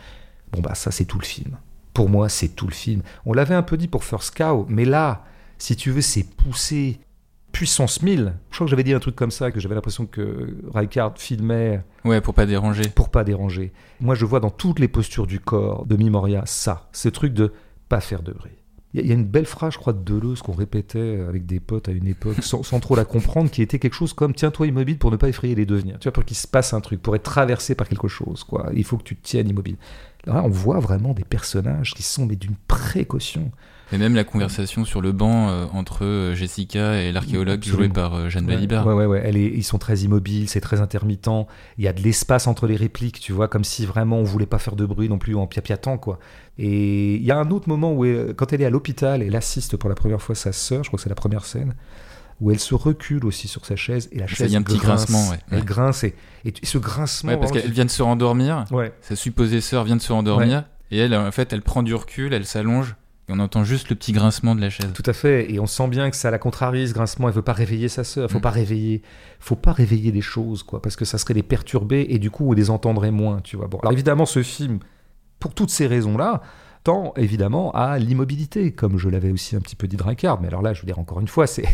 Bon, bah, ça, c'est tout le film pour moi, c'est tout le film. On l'avait un peu dit pour First Cow, mais là, si tu veux, c'est poussé puissance 1000. Je crois que j'avais dit un truc comme ça, que j'avais l'impression que Rijkaard filmait. Ouais, pour pas déranger. Pour pas déranger. Moi, je vois dans toutes les postures du corps de Mimoria ça, ce truc de pas faire de bruit, Il y, a- il y a une belle phrase, je crois, de Deleuze qu'on répétait avec des potes à une époque, sans, sans trop la comprendre, qui était quelque chose comme tiens-toi immobile pour ne pas effrayer les devenirs. Tu vois, pour qu'il se passe un truc, pour être traversé par quelque chose, quoi. Il faut que tu te tiennes immobile. Là, on voit vraiment des personnages qui sont mais d'une précaution. Et même la conversation sur le banc euh, entre euh, Jessica et l'archéologue joué par euh, Jeanne Balibar. Ouais, ouais, ouais. Elle est- ils sont très immobiles, c'est très intermittent. Il y a de l'espace entre les répliques, tu vois, comme si vraiment on voulait pas faire de bruit non plus en piapiatant, quoi. Et il y a un autre moment où, elle- quand elle est à l'hôpital, elle assiste pour la première fois sa sœur, je crois que c'est la première scène, où elle se recule aussi sur sa chaise et la Ça, chaise il y a un petit grince. grincement, ouais. Elle Ouais. grince et, ce grincement. Ouais, parce qu'elle vient de se rendormir, sa supposée sœur vient de se rendormir, et elle, en fait, elle prend du recul, elle s'allonge, et on entend juste le petit grincement de la chaise. Tout à fait, et on sent bien que ça la contrarie, ce grincement. Elle veut pas réveiller sa sœur, faut Mm. pas réveiller, faut pas réveiller les choses, quoi, parce que ça serait les perturber et du coup on les entendrait moins, tu vois. Bon, alors évidemment, ce film, pour toutes ces raisons-là, tend évidemment à l'immobilité, comme je l'avais aussi un petit peu dit de Rijkaard. Mais alors là, je veux dire encore une fois, c'est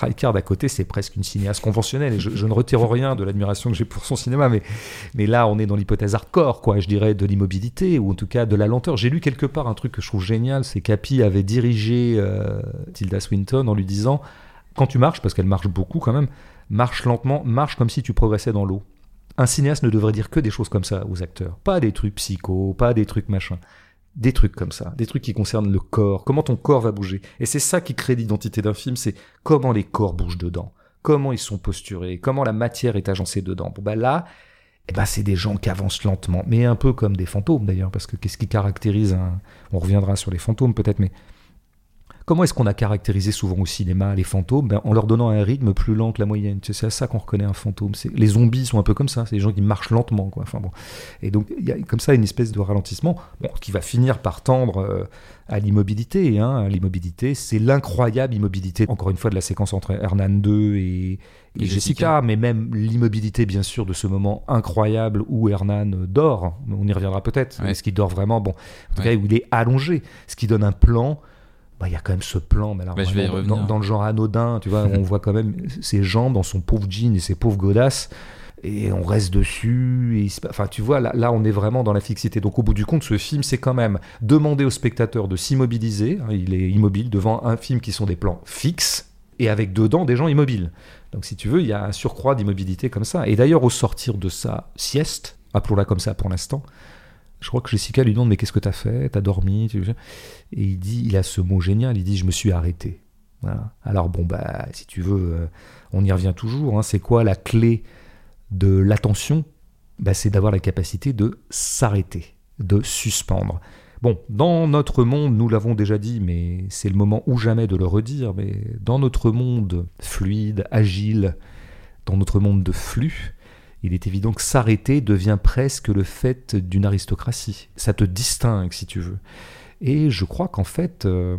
à côté, c'est presque une cinéaste conventionnelle, et je, ne retire rien de l'admiration que j'ai pour son cinéma, mais là, on est dans l'hypothèse hardcore, quoi, je dirais, de l'immobilité, ou en tout cas de la lenteur. J'ai lu quelque part un truc que je trouve génial, c'est qu'Api avait dirigé euh, Tilda Swinton en lui disant, quand tu marches, parce qu'elle marche beaucoup quand même, marche lentement, marche comme si tu progressais dans l'eau. Un cinéaste ne devrait dire que des choses comme ça aux acteurs. Pas des trucs psycho, pas des trucs machin. Des trucs comme ça, des trucs qui concernent le corps, comment ton corps va bouger. Et c'est ça qui crée l'identité d'un film, c'est comment les corps bougent dedans, comment ils sont posturés, comment la matière est agencée dedans. Bon, bah là, eh ben, c'est des gens qui avancent lentement, mais un peu comme des fantômes d'ailleurs, parce que qu'est-ce qui caractérise un... On reviendra sur les fantômes peut-être, mais comment est-ce qu'on a caractérisé souvent au cinéma les fantômes? Ben, En leur donnant un rythme plus lent que la moyenne. C'est à ça qu'on reconnaît un fantôme. C'est- Les zombies sont un peu comme ça, c'est des gens qui marchent lentement. Quoi. Enfin, bon. Et donc il y a comme ça une espèce de ralentissement bon, qui va finir par tendre euh, à l'immobilité. Hein. L'immobilité, c'est l'incroyable immobilité, encore une fois, de la séquence entre Hernan 2 et, Jessica, Jessica. mais même l'immobilité, bien sûr, de ce moment incroyable où Hernan dort. On y reviendra peut-être. Ouais. Est-ce qu'il dort vraiment? Bon, en tout Ouais. cas, où il est allongé, ce qui donne un plan. Bah, il y a quand même ce plan, mais alors, Bah, vraiment, dans, dans le genre anodin, tu vois, on (laughs) voit quand même ses jambes dans son pauvre jean et ses pauvres godasses, et on reste dessus. Et se enfin, tu vois, là, là, on est vraiment dans la fixité. Donc, au bout du compte, ce film, c'est quand même demander au spectateur de s'immobiliser. hein, il est immobile devant un film qui sont des plans fixes et avec dedans des gens immobiles. Donc, si tu veux, il y a un surcroît d'immobilité comme ça. Et d'ailleurs, au sortir de sa sieste, appelons-la comme ça pour l'instant, je crois que Jessica lui demande mais qu'est-ce que t'as fait? T'as dormi? Et il dit, il a ce mot génial, il dit je me suis arrêté. Alors bon bah si tu veux, euh, on y revient toujours. hein. C'est quoi la clé de l'attention? Bah, C'est d'avoir la capacité de s'arrêter, de suspendre. Bon, dans notre monde, nous l'avons déjà dit, mais c'est le moment ou jamais de le redire, mais dans notre monde fluide, agile, dans notre monde de flux, il est évident que s'arrêter devient presque le fait d'une aristocratie. Ça te distingue, si tu veux. Et je crois qu'en fait, euh,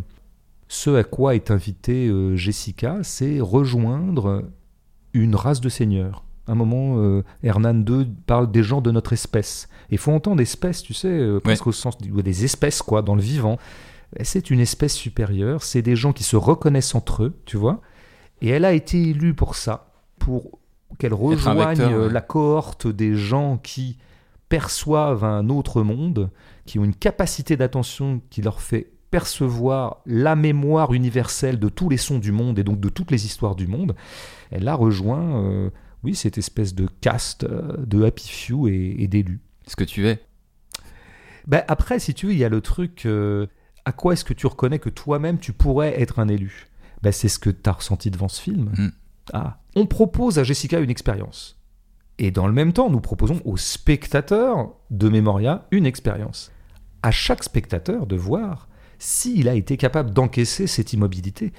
ce à quoi est invitée euh, Jessica, c'est rejoindre une race de seigneurs. À un moment, euh, Hernan II parle des gens de notre espèce. Et il faut entendre espèce, tu sais, euh, presque au sens des espèces, quoi, dans le vivant. Et C'est une espèce supérieure, c'est des gens qui se reconnaissent entre eux, tu vois. Et elle a été élue pour ça, pour qu'elle rejoigne vecteur, euh, la cohorte des gens qui perçoivent un autre monde, qui ont une capacité d'attention qui leur fait percevoir la mémoire universelle de tous les sons du monde et donc de toutes les histoires du monde. Elle a rejoint, euh, oui, cette espèce de caste euh, de Happy Few et, et d'élus. Ce que tu es? Ben, après, si tu veux, il y a le truc, euh, à quoi est-ce que tu reconnais que toi-même tu pourrais être un élu? Ben, C'est ce que tu as ressenti devant ce film. Mm. Ah. On propose à Jessica une expérience. Et dans le même temps, nous proposons aux spectateurs de Memoria une expérience. À chaque spectateur de voir s'il a été capable d'encaisser cette immobilité.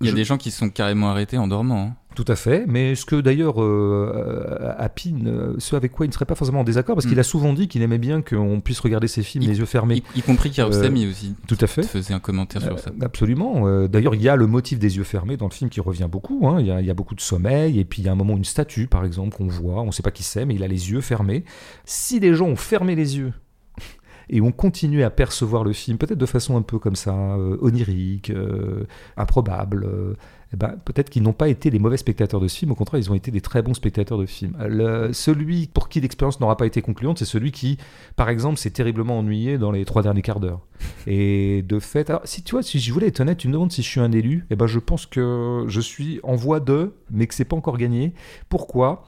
Il y a Je- des gens qui sont carrément arrêtés en dormant. hein. Tout à fait, mais ce que d'ailleurs euh, ne- ce avec quoi il ne serait pas forcément en désaccord, parce Mm. qu'il a souvent dit qu'il aimait bien qu'on puisse regarder ses films Il- les yeux fermés. Y, y compris Kiarostami Euh, aussi. Tout à fait. faisait un commentaire sur ça. Euh, Absolument. Euh, D'ailleurs, il y a le motif des yeux fermés dans le film qui revient beaucoup. hein. Il, y a, il y a beaucoup de sommeil. Et puis, il y a un moment, une statue, par exemple, qu'on voit. On ne sait pas qui c'est, mais il a les yeux fermés. Si les gens ont fermé les yeux et on continuait à percevoir le film, peut-être de façon un peu comme ça, euh, onirique, euh, improbable, euh, eh ben, peut-être qu'ils n'ont pas été les mauvais spectateurs de ce film, au contraire, ils ont été des très bons spectateurs de film. Le- celui pour qui l'expérience n'aura pas été concluante, c'est celui qui, par exemple, s'est terriblement ennuyé dans les trois derniers quarts d'heure. Et de fait, alors, si tu vois, si je voulais être honnête, tu me demandes si je suis un élu, eh ben, je pense que je suis en voie de, mais que c'est pas encore gagné. Pourquoi?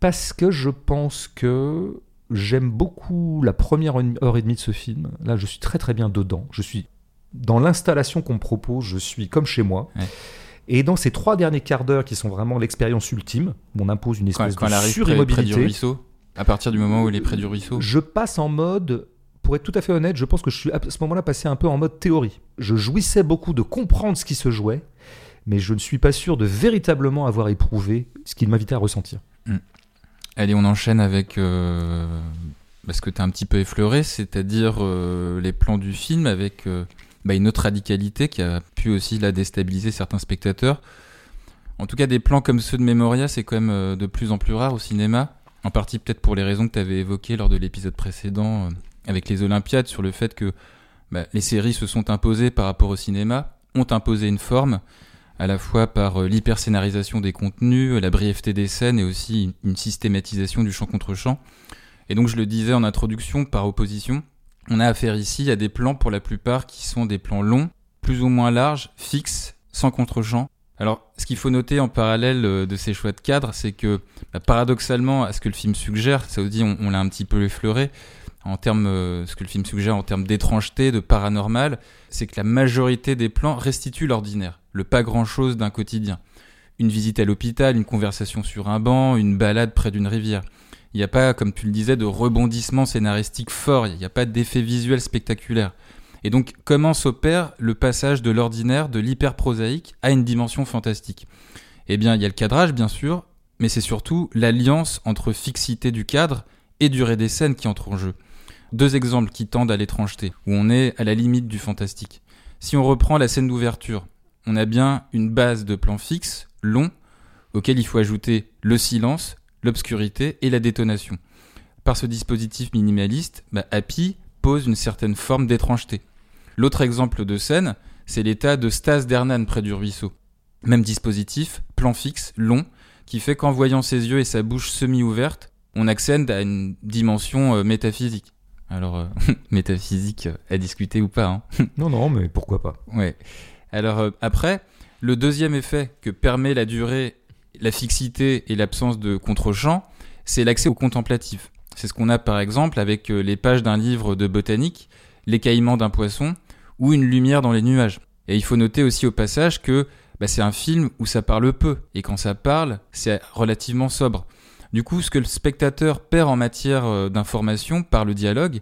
Parce que je pense que j'aime beaucoup la première heure et demie de ce film. Là, je suis très très bien dedans. Je suis dans l'installation qu'on me propose, je suis comme chez moi. Ouais. Et dans ces trois derniers quarts d'heure qui sont vraiment l'expérience ultime, où on impose une Quand, espèce quand près, près du ruisseau, à partir du moment où elle est près du ruisseau. je passe en mode, pour être tout à fait honnête, je pense que je suis à ce moment-là passé un peu en mode théorie. Je jouissais beaucoup de comprendre ce qui se jouait, mais je ne suis pas sûr de véritablement avoir éprouvé ce qu'il m'invitait à ressentir. Allez, on enchaîne avec euh, ce que tu as un petit peu effleuré, c'est-à-dire euh, les plans du film avec euh, bah, une autre radicalité qui a pu aussi la déstabiliser certains spectateurs. En tout cas, des plans comme ceux de Memoria, c'est quand même de plus en plus rare au cinéma, en partie peut-être pour les raisons que tu avais évoquées lors de l'épisode précédent avec les Olympiades, sur le fait que bah, les séries se sont imposées par rapport au cinéma, ont imposé une forme, à la fois par euh, l'hyperscénarisation des contenus, la brièveté des scènes et aussi une systématisation du champ contre champ. Et donc je le disais en introduction, par opposition, on a affaire ici à des plans pour la plupart qui sont des plans longs, plus ou moins larges, fixes, sans contre-champ. Alors ce qu'il faut noter en parallèle euh, de ces choix de cadre, c'est que bah, paradoxalement à ce que le film suggère, ça aussi on, on l'a un petit peu effleuré, en termes, euh, ce que le film suggère en termes d'étrangeté, de paranormal, c'est que la majorité des plans restituent l'ordinaire, le pas grand-chose d'un quotidien. Une visite à l'hôpital, une conversation sur un banc, une balade près d'une rivière. Il n'y a pas, comme tu le disais, de rebondissement scénaristique fort, il n'y a pas d'effet visuel spectaculaire. Et donc, comment s'opère le passage de l'ordinaire, de l'hyper-prosaïque, à une dimension fantastique? Eh bien, il y a le cadrage, bien sûr, mais c'est surtout l'alliance entre fixité du cadre et durée des scènes qui entre en jeu. Deux exemples qui tendent à l'étrangeté, où on est à la limite du fantastique. Si on reprend la scène d'ouverture, on a bien une base de plans fixes, longs, auquel il faut ajouter le silence, l'obscurité et la détonation. Par ce dispositif minimaliste, bah, Happy pose une certaine forme d'étrangeté. L'autre exemple de scène, c'est l'état de stase d'Hernan près du ruisseau. Même dispositif, plan fixe, long, qui fait qu'en voyant ses yeux et sa bouche semi-ouverte, on accède à une dimension euh, métaphysique. Alors, euh, (laughs) métaphysique euh, à discuter ou pas. Hein. (laughs) Non, non, mais pourquoi pas Ouais. Alors euh, après, le deuxième effet que permet la durée, la fixité et l'absence de contre-champ, c'est l'accès au contemplatif. C'est ce qu'on a par exemple avec les pages d'un livre de botanique, l'écaillement d'un poisson ou une lumière dans les nuages. Et il faut noter aussi au passage que bah, c'est un film où ça parle peu, et quand ça parle, c'est relativement sobre. Du coup, ce que le spectateur perd en matière euh, d'information par le dialogue,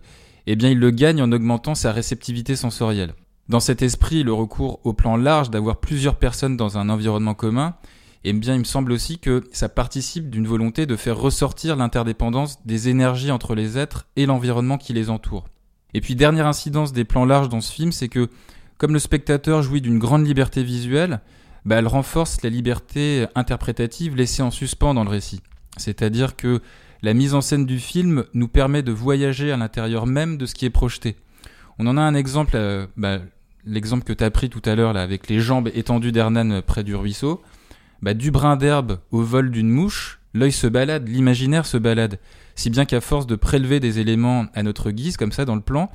eh bien il le gagne en augmentant sa réceptivité sensorielle. Dans cet esprit, le recours au plan large d'avoir plusieurs personnes dans un environnement commun, eh bien, il me semble aussi que ça participe d'une volonté de faire ressortir l'interdépendance des énergies entre les êtres et l'environnement qui les entoure. Et puis, dernière incidence des plans larges dans ce film, c'est que, comme le spectateur jouit d'une grande liberté visuelle, bah, elle renforce la liberté interprétative laissée en suspens dans le récit. C'est-à-dire que la mise en scène du film nous permet de voyager à l'intérieur même de ce qui est projeté. On en a un exemple, euh, bah, l'exemple que tu as pris tout à l'heure avec les jambes étendues d'Hernan près du ruisseau. Bah, du brin d'herbe au vol d'une mouche, l'œil se balade, l'imaginaire se balade. Si bien qu'à force de prélever des éléments à notre guise, comme ça dans le plan,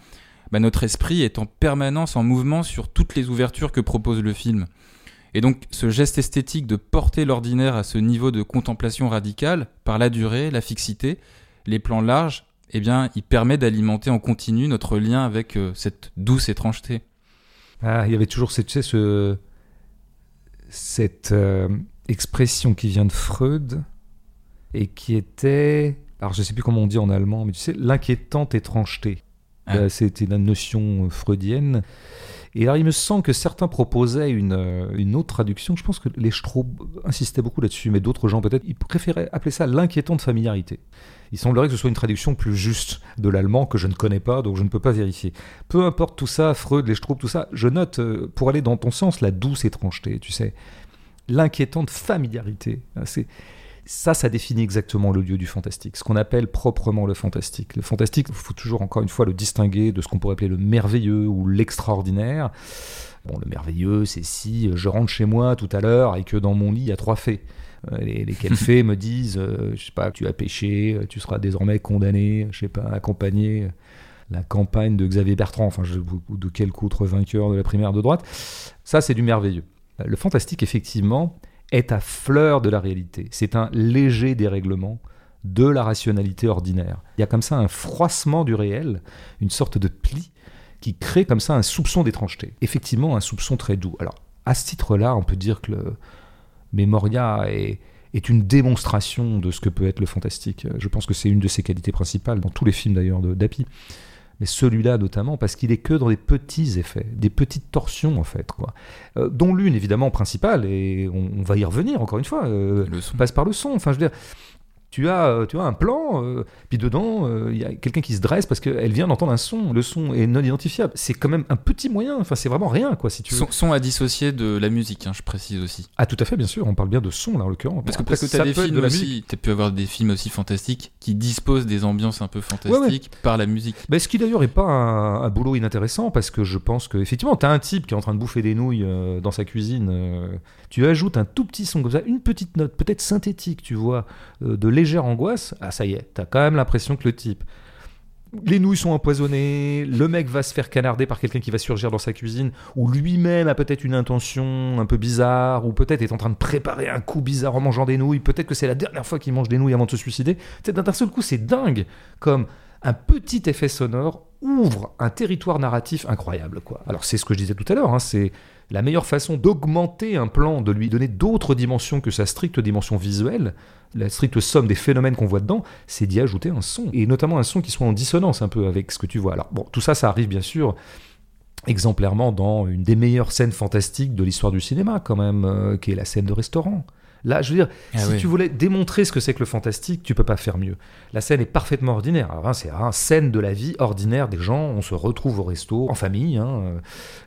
bah, notre esprit est en permanence en mouvement sur toutes les ouvertures que propose le film. Et donc ce geste esthétique de porter l'ordinaire à ce niveau de contemplation radicale, par la durée, la fixité, les plans larges, eh bien, il permet d'alimenter en continu notre lien avec euh, cette douce étrangeté. Ah, il y avait toujours cette, tu sais, ce- cette euh, expression qui vient de Freud et qui était, alors je sais plus comment on dit en allemand, mais tu sais, l'inquiétante étrangeté. Ah. C'était une notion euh, freudienne. Et alors, il me semble que certains proposaient une, euh, une autre traduction. Je pense que les Straub insistaient beaucoup là-dessus, mais d'autres gens peut-être, ils préféraient appeler ça l'inquiétante familiarité. Il semblerait que ce soit une traduction plus juste de l'allemand que je ne connais pas, donc je ne peux pas vérifier. Peu importe tout ça, Freud, les Straub, tout ça, je note, euh, pour aller dans ton sens, la douce étrangeté, tu sais. L'inquiétante familiarité. hein, C'est, ça, ça définit exactement le lieu du fantastique, ce qu'on appelle proprement le fantastique. Le fantastique, il faut toujours encore une fois le distinguer de ce qu'on pourrait appeler le merveilleux ou l'extraordinaire. Bon, le merveilleux, c'est si je rentre chez moi tout à l'heure et que dans mon lit, il y a trois fées. Euh, les, lesquelles (laughs) fées me disent, euh, je sais pas, tu as péché, tu seras désormais condamné, je sais pas, accompagné la campagne de Xavier Bertrand, enfin, je, ou de quelque autre vainqueur de la primaire de droite. Ça, c'est du merveilleux. Le fantastique, effectivement, est à fleur de la réalité. C'est un léger dérèglement de la rationalité ordinaire. Il y a comme ça un froissement du réel, une sorte de pli qui crée comme ça un soupçon d'étrangeté. Effectivement, un soupçon très doux. Alors, à ce titre-là, on peut dire que Memoria est, est une démonstration de ce que peut être le fantastique. Je pense que c'est une de ses qualités principales, dans tous les films d'ailleurs d'Api mais celui-là notamment parce qu'il est que dans des petits effets, des petites torsions en fait, quoi. Euh, dont l'une évidemment principale, et on, va y revenir encore une fois, euh, passe par le son. Enfin, je veux dire, tu as, euh, tu as un plan, euh, puis dedans, euh, il y a quelqu'un qui se dresse parce qu'elle vient d'entendre un son. Le son est non identifiable. C'est quand même un petit moyen. Enfin, c'est vraiment rien, quoi, si tu veux. Son, à dissocier de la musique, hein, je précise aussi. Ah, tout à fait, bien sûr. On parle bien de son, là, en l'occurrence. Parce que parce que tu as des films aussi, tu as pu avoir des films aussi fantastiques qui disposent des ambiances un peu fantastiques par la musique. mais ce qui d'ailleurs est pas un, boulot inintéressant parce que je pense que, effectivement, tu as un type qui est en train de bouffer des nouilles dans sa cuisine. tu ajoutes un tout petit son comme ça, une petite note, peut-être synthétique, tu vois, de légère angoisse, ah ça y est, t'as quand même l'impression que le type, les nouilles sont empoisonnées, le mec va se faire canarder par quelqu'un qui va surgir dans sa cuisine, ou lui-même a peut-être une intention un peu bizarre, ou peut-être est en train de préparer un coup bizarre en mangeant des nouilles, peut-être que c'est la dernière fois qu'il mange des nouilles avant de se suicider. D'un seul coup, c'est dingue, comme un petit effet sonore ouvre un territoire narratif incroyable. Quoi. Alors c'est ce que je disais tout à l'heure, hein, c'est la meilleure façon d'augmenter un plan, de lui donner d'autres dimensions que sa stricte dimension visuelle, la stricte somme des phénomènes qu'on voit dedans, c'est d'y ajouter un son, et notamment un son qui soit en dissonance un peu avec ce que tu vois. Alors bon, tout ça, ça arrive bien sûr exemplairement dans une des meilleures scènes fantastiques de l'histoire du cinéma quand même, euh, qui est la scène de restaurant. Là, je veux dire, ah si tu voulais démontrer ce que c'est que le fantastique, tu peux pas faire mieux. La scène est parfaitement ordinaire. Alors, hein, c'est une scène de la vie ordinaire des gens. On se retrouve au resto, en famille. Hein, euh,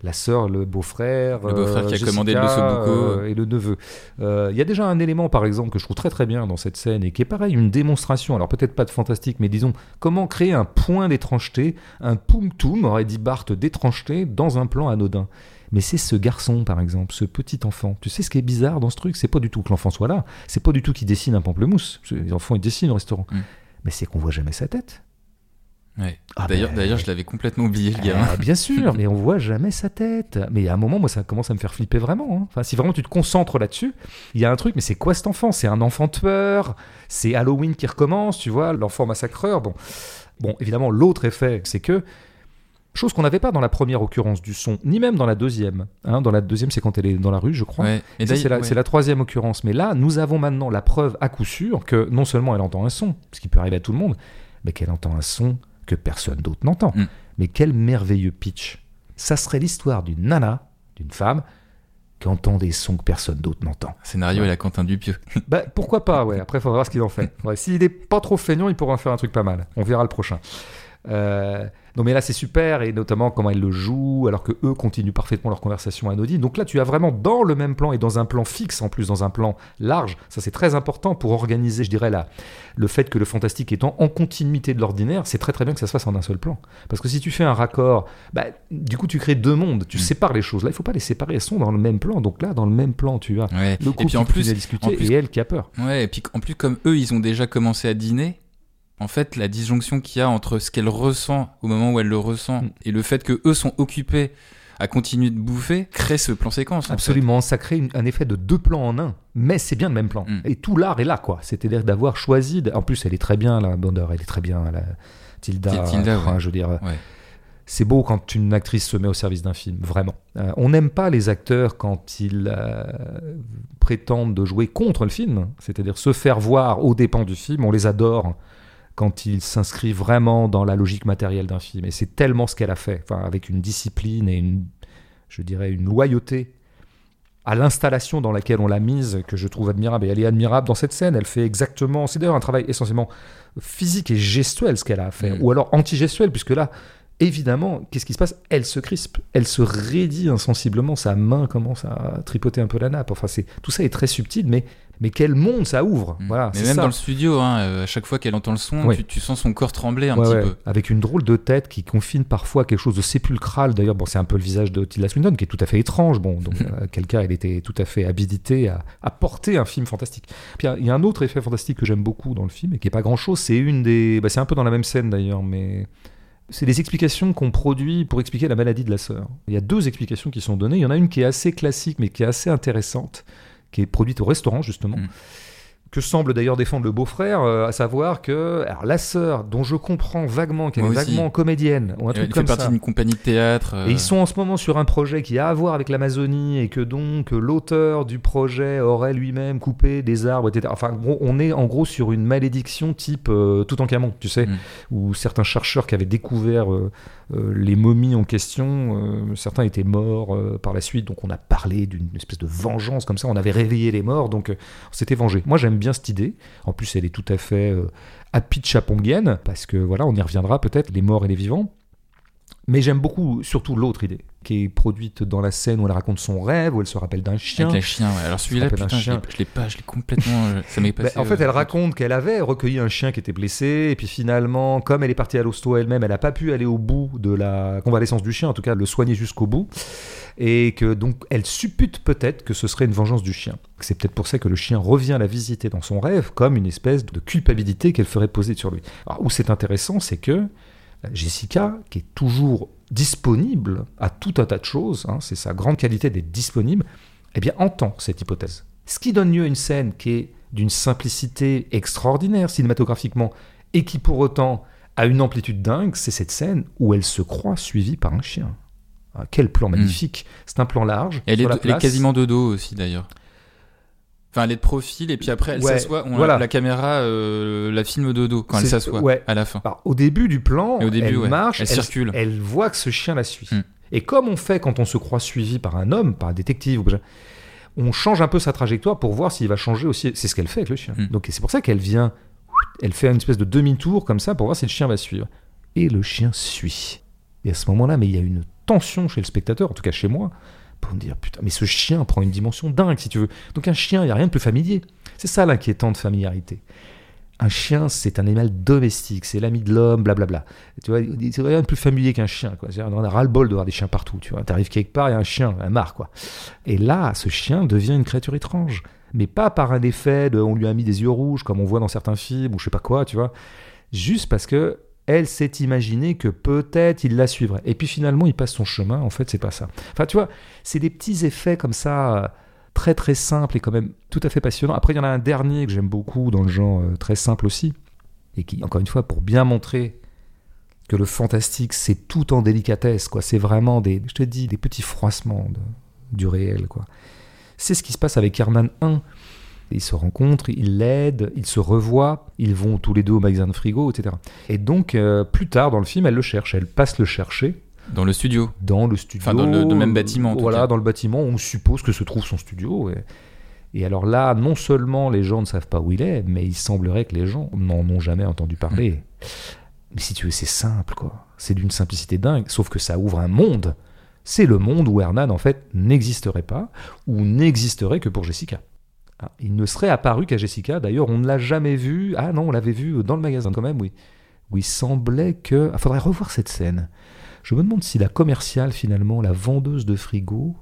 la sœur, le beau-frère. Le beau-frère qui a commandé le euh, et le neveu. Euh, il y a déjà un élément, par exemple, que je trouve très très bien dans cette scène et qui est pareil, une démonstration. Alors, peut-être pas de fantastique, mais disons, comment créer un point d'étrangeté, un punctum, aurait dit Barthes, d'étrangeté dans un plan anodin. Mais c'est ce garçon, par exemple, ce petit enfant. Tu sais ce qui est bizarre dans ce truc? C'est pas du tout que l'enfant soit là. C'est pas du tout qu'il dessine un pamplemousse. Les enfants, ils dessinent au restaurant. Mm. Mais c'est qu'on voit jamais sa tête. Ah d'ailleurs, ben, d'ailleurs, je l'avais complètement oublié, le gamin. Ah, bien (laughs) sûr, mais on voit jamais sa tête. Mais à un moment, moi, ça commence à me faire flipper vraiment. Hein. Enfin, si vraiment tu te concentres là-dessus, il y a un truc, mais c'est quoi cet enfant? C'est un enfant tueur C'est Halloween qui recommence, tu vois, l'enfant massacreur? Bon, bon évidemment, l'autre effet, c'est que Chose qu'on n'avait pas dans la première occurrence du son, ni même dans la deuxième. Hein, dans la deuxième, c'est quand elle est dans la rue, je crois. Et c'est la, troisième occurrence. Mais là, nous avons maintenant la preuve à coup sûr que non seulement elle entend un son, ce qui peut arriver à tout le monde, mais qu'elle entend un son que personne d'autre n'entend. Mm. Mais quel merveilleux pitch. Ça serait l'histoire d'une nana, d'une femme, qui entend des sons que personne d'autre n'entend. Scénario et la Quentin Dupieux. (laughs) bah, pourquoi pas, ouais. Après, il faudra voir ce qu'il en fait. (laughs) S'il est pas trop feignant, il pourra en faire un truc pas mal. On verra le prochain. Euh, non mais là c'est super et notamment comment elle le joue alors que eux continuent parfaitement leur conversation anodine. Donc là tu as vraiment dans le même plan et dans un plan fixe en plus dans un plan large. Ça c'est très important pour organiser je dirais là le fait que le fantastique étant en continuité de l'ordinaire, c'est très très bien que ça se fasse en un seul plan. Parce que si tu fais un raccord, bah, du coup tu crées deux mondes, tu mm. sépares les choses. Là il faut pas les séparer, elles sont dans le même plan. Donc là dans le même plan tu as le couple et puis en plus, discuter et elle qui a peur. Ouais et puis en plus comme eux ils ont déjà commencé à dîner en fait, la disjonction qu'il y a entre ce qu'elle ressent au moment où elle le ressent mm. et le fait que eux sont occupés à continuer de bouffer crée ce plan séquence. Absolument, ça crée un effet de deux plans en un, mais c'est bien le même plan. Mm. Et tout l'art est là, quoi. C'est-à-dire d'avoir choisi. En plus, elle est très bien, la Bonder, elle est très bien, la Tilda. Tilda je veux dire. C'est beau quand une actrice se met au service d'un film, vraiment. Euh, on n'aime pas les acteurs quand ils euh, prétendent de jouer contre le film, c'est-à-dire se faire voir aux dépens du film. On les adore quand il s'inscrit vraiment dans la logique matérielle d'un film. Et c'est tellement ce qu'elle a fait, enfin, avec une discipline et une, je dirais, une loyauté à l'installation dans laquelle on l'a mise, que je trouve admirable. Et elle est admirable dans cette scène. Elle fait exactement. C'est d'ailleurs un travail essentiellement physique et gestuel ce qu'elle a fait, mm. ou alors anti-gestuel, puisque là, évidemment, qu'est-ce qui se passe? Elle se crispe, elle se raidit insensiblement, sa main commence à tripoter un peu la nappe. Enfin, c'est tout ça est très subtil, mais mais quel monde ça ouvre Mm. Voilà, Mais même ça. dans le studio, hein, euh, à chaque fois qu'elle entend le son, Ouais. tu, tu sens son corps trembler un Ouais, petit ouais, peu. Avec une drôle de tête qui confine parfois quelque chose de sépulcral. D'ailleurs, bon, c'est un peu le visage de Tilda Swinton qui est tout à fait étrange. Bon, donc, (laughs) euh, quelqu'un, elle était tout à fait habilité à, à porter un film fantastique. Puis il y a- il y, a un autre effet fantastique que j'aime beaucoup dans le film et qui est pas grand chose. C'est une des. Bah, c'est un peu dans la même scène d'ailleurs, mais. C'est les explications qu'on produit pour expliquer la maladie de la sœur. Il y a deux explications qui sont données. Il y en a une qui est assez classique, mais qui est assez intéressante, qui est produite au restaurant, justement. Mm. Que semble d'ailleurs défendre le beau-frère, euh, à savoir que alors, la sœur, dont je comprends vaguement qu'elle est vaguement comédienne, ou un Elle truc fait comme partie ça. d'une compagnie de théâtre. euh, Et ils sont en ce moment sur un projet qui a à voir avec l'Amazonie et que donc euh, l'auteur du projet aurait lui-même coupé des arbres, etc. Enfin, en gros, on est en gros sur une malédiction type euh, Toutankhamon, tu sais, Mm. où certains chercheurs qui avaient découvert euh, euh, les momies en question, euh, certains étaient morts euh, par la suite, donc on a parlé d'une espèce de vengeance comme ça, on avait réveillé les morts, donc euh, on s'était vengé. Moi j'aime bien cette idée, en plus elle est tout à fait euh, happy chapongienne, parce que voilà, on y reviendra peut-être, les morts et les vivants. Mais j'aime beaucoup surtout l'autre idée, qui est produite dans la scène où elle raconte son rêve, où elle se rappelle d'un chien. Avec les chiens, ouais. Alors celui-là, putain, je chien. l'ai- je l'ai pas, je l'ai complètement. euh, ça m'est Bah, passé. en fait, euh, elle raconte qu'elle avait recueilli un chien qui était blessé, et puis finalement, comme elle est partie à l'hosto elle-même, elle n'a pas pu aller au bout de la convalescence du chien, en tout cas le soigner jusqu'au bout, et que donc elle suppute peut-être que ce serait une vengeance du chien. C'est peut-être pour ça que le chien revient la visiter dans son rêve comme une espèce de culpabilité qu'elle ferait poser sur lui. Alors, où c'est intéressant, c'est que Jessica, qui est toujours disponible à tout un tas de choses, hein, c'est sa grande qualité d'être disponible, eh bien entend cette hypothèse. Ce qui donne lieu à une scène qui est d'une simplicité extraordinaire cinématographiquement et qui pour autant a une amplitude dingue, c'est cette scène où elle se croit suivie par un chien. Ah, quel plan magnifique C'est un plan large. Elle, est, sur la elle est place. quasiment de dos aussi d'ailleurs. Enfin, elle est de profil et puis après elle s'assoit. voilà. La caméra euh, la filme de dos quand elle s'assoit ouais. à la fin. Alors, au début du plan, Et au début, elle ouais, marche, elle circule. elle voit que ce chien la suit. Hmm. Et comme on fait quand on se croit suivi par un homme, par un détective, on change un peu sa trajectoire pour voir s'il va changer aussi. C'est ce qu'elle fait avec le chien. Hmm. Donc c'est pour ça qu'elle vient, elle fait une espèce de demi-tour comme ça pour voir si le chien va suivre. Et le chien suit. Et à ce moment-là, mais il y a une tension chez le spectateur, en tout cas chez moi, pour me dire putain, mais ce chien prend une dimension dingue si tu veux. Donc un chien, il n'y a rien de plus familier. C'est ça l'inquiétant de familiarité. Un chien, c'est un animal domestique, c'est l'ami de l'homme, blablabla. Tu vois, c'est rien de plus familier qu'un chien. Quoi. On a ras-le-bol de voir des chiens partout. Tu vois, t'arrives quelque part, a un chien, un marre, quoi. Et là, ce chien devient une créature étrange. Mais pas par un effet de on lui a mis des yeux rouges, comme on voit dans certains films, ou je sais pas quoi, tu vois. Juste parce que elle s'est imaginée que peut-être il la suivrait. Et puis finalement, il passe son chemin. En fait, c'est pas ça. Enfin, tu vois, c'est des petits effets comme ça, très très simples et quand même tout à fait passionnants. Après, il y en a un dernier que j'aime beaucoup dans le genre euh, très simple aussi, et qui, encore une fois, pour bien montrer que le fantastique, c'est tout en délicatesse, quoi. C'est vraiment des, je te dis, des petits froissements du réel, quoi. C'est ce qui se passe avec Herman 1. Ils se rencontrent, ils l'aident, ils se revoient, ils vont tous les deux au magasin de frigo, etc. Et donc, euh, plus tard dans le film, elle le cherche, elle passe le chercher Dans le studio. dans le studio. Enfin, dans le- dans le même bâtiment, en tout Voilà, cas. dans le bâtiment, on suppose que se trouve son studio. Et, et alors là, non seulement les gens ne savent pas où il est, mais il semblerait que les gens n'en ont jamais entendu parler. Mm. Mais si tu veux, c'est simple, quoi. C'est d'une simplicité dingue, sauf que ça ouvre un monde. C'est le monde où Hernan, en fait, n'existerait pas, ou n'existerait que pour Jessica. Ah, il ne serait apparu qu'à Jessica. D'ailleurs, on ne l'a jamais vu. Ah non, on l'avait vu dans le magasin quand même, oui. Où il semblait que. Il faudrait revoir cette scène. Je me demande si la commerciale, finalement, la vendeuse de frigo,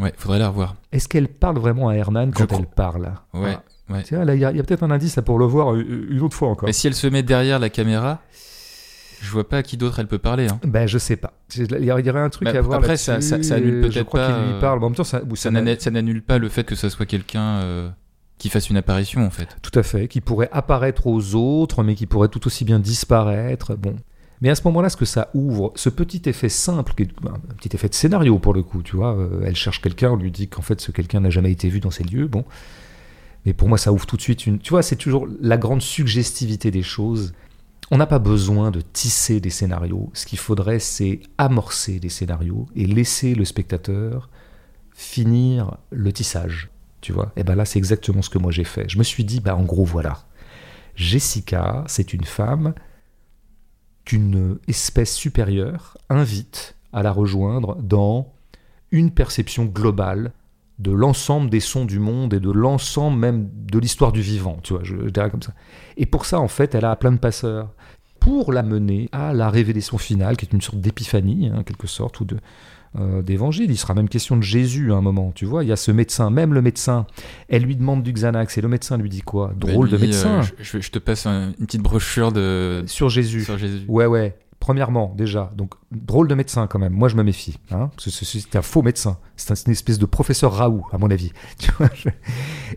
Ouais, faudrait la revoir. est-ce qu'elle parle vraiment à Hernan quand elle parle? Ouais, Ah, ouais. Il y a, peut-être un indice là, pour le voir euh, une autre fois encore. Mais si elle se met derrière la caméra, je vois pas à qui d'autre elle peut parler. hein. Ben, je sais pas. Il y aurait un truc Bah, à voir après, ça- ça- ça annule peut-être crois pas, qu'il lui euh, parle. mais en même temps, ça, ou Ça ça n'annule pas le fait que ce soit quelqu'un euh, qui fasse une apparition en fait. Tout à fait, qui pourrait apparaître aux autres, mais qui pourrait tout aussi bien disparaître. Bon. Mais à ce moment-là, ce que ça ouvre, ce petit effet simple, qui est un petit effet de scénario pour le coup, tu vois, euh, elle cherche quelqu'un, on lui dit qu'en fait ce quelqu'un n'a jamais été vu dans ces lieux, bon. Mais pour moi, ça ouvre tout de suite une. Tu vois, c'est toujours la grande suggestivité des choses. On n'a pas besoin de tisser des scénarios. Ce qu'il faudrait, c'est amorcer des scénarios et laisser le spectateur finir le tissage. Tu vois Et ben là, c'est exactement ce que moi j'ai fait. Je me suis dit, bah en gros, voilà. Jessica, c'est une femme qu'une espèce supérieure invite à la rejoindre dans une perception globale de l'ensemble des sons du monde et de l'ensemble même de l'histoire du vivant, tu vois, je, je dirais comme ça. Et pour ça, en fait, elle a plein de passeurs pour la mener à la révélation finale, qui est une sorte d'épiphanie, hein, en quelque sorte, ou de euh, d'évangile. Il sera même question de Jésus à un moment, tu vois. Il y a ce médecin, même le médecin, elle lui demande du Xanax et le médecin lui dit quoi? Drôle de médecin euh, je, je te passe un- une petite brochure de sur Jésus. sur Jésus. Ouais, ouais. Premièrement, déjà, donc drôle de médecin quand même. Moi, je me méfie. Hein, parce que c'est- un faux médecin. C'est un- c'est une espèce de professeur Raoult, à mon avis. (laughs) Tu vois, je-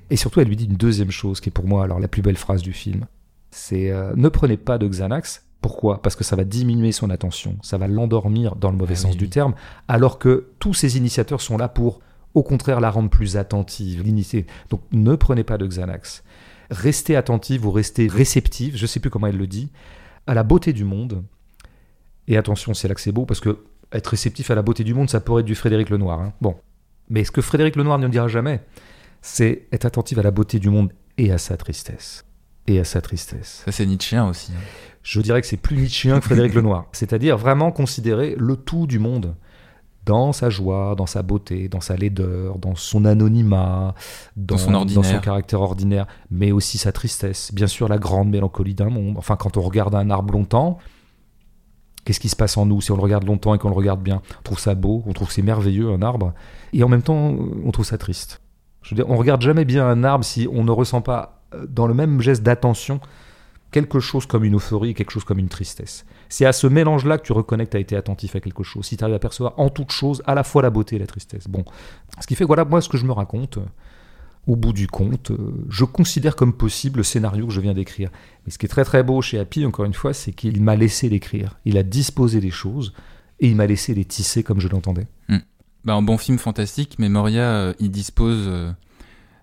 Et surtout, elle lui dit une deuxième chose qui est pour moi alors la plus belle phrase du film. C'est euh, ne prenez pas de Xanax. Pourquoi? Parce que ça va diminuer son attention, ça va l'endormir dans le mauvais Ah sens oui, du terme, alors que tous ces initiateurs sont là pour, au contraire, la rendre plus attentive, l'initier. Donc ne prenez pas de Xanax. Restez attentive ou restez réceptive, je sais plus comment elle le dit, à la beauté du monde. Et attention, c'est là que c'est beau, parce que être réceptif à la beauté du monde, ça pourrait être du Frédéric Lenoir. hein. Bon. Mais ce que Frédéric Lenoir ne dira jamais, c'est être attentif à la beauté du monde et à sa tristesse. Et à sa tristesse. Ça c'est Nietzschéen aussi. hein. Je dirais que c'est plus Nietzschéen que Frédéric Lenoir. (laughs) C'est-à-dire vraiment considérer le tout du monde dans sa joie, dans sa beauté, dans sa laideur, dans son anonymat, dans, Dans son caractère ordinaire, mais aussi sa tristesse. Bien sûr, la grande mélancolie d'un monde. Enfin, quand on regarde un arbre longtemps, qu'est-ce qui se passe en nous si on le regarde longtemps et qu'on le regarde bien? On trouve ça beau, on trouve que c'est merveilleux, un arbre, et en même temps, on trouve ça triste. Je veux dire, on regarde jamais bien un arbre si on ne ressent pas, euh, dans le même geste d'attention, quelque chose comme une euphorie, quelque chose comme une tristesse. C'est à ce mélange-là que tu reconnais que tu as été attentif à quelque chose. Si tu arrives à percevoir en toute chose à la fois la beauté et la tristesse. Bon, ce qui fait voilà, moi, ce que je me raconte, au bout du compte, euh, je considère comme possible le scénario que je viens d'écrire. Mais ce qui est très très beau chez Happy, encore une fois, c'est qu'il m'a laissé l'écrire. Il a disposé les choses et il m'a laissé les tisser comme je l'entendais. Bah, en bon film fantastique, Memoria, euh, il dispose euh,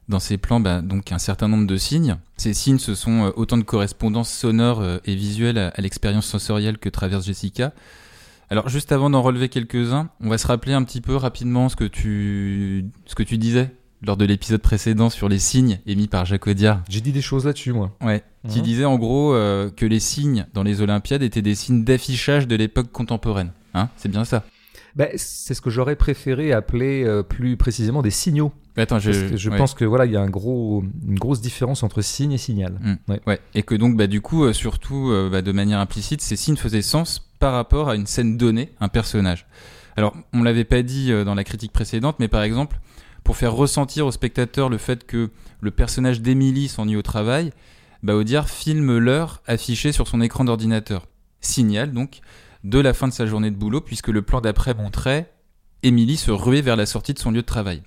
dans ses plans bah, donc un certain nombre de signes. Ces signes, ce sont autant de correspondances sonores et visuelles à, à l'expérience sensorielle que traverse Jessica. Alors juste avant d'en relever quelques-uns, on va se rappeler un petit peu rapidement ce que tu, ce que tu disais lors de l'épisode précédent sur les signes émis par Jacques Audiard. J'ai dit des choses là-dessus, moi. Ouais. Qui Mhm. disait en gros euh, que les signes dans les Olympiades étaient des signes d'affichage de l'époque contemporaine. Hein C'est bien ça. Ben, c'est ce que j'aurais préféré appeler euh, plus précisément des signaux. Attends, je, Parce que je ouais. pense que voilà, il y a un gros, une grosse différence entre signe et signal. Mm. Ouais. Ouais, et que donc bah, du coup, euh, surtout bah, de manière implicite, ces signes faisaient sens par rapport à une scène donnée, un personnage. Alors, on l'avait pas dit dans la critique précédente, mais par exemple, pour faire ressentir au spectateur le fait que le personnage d'Emily s'ennuie au travail, bah, filme l'heure affichée sur son écran d'ordinateur. Signal donc de la fin de sa journée de boulot, puisque le plan d'après montrait Emily se ruer vers la sortie de son lieu de travail.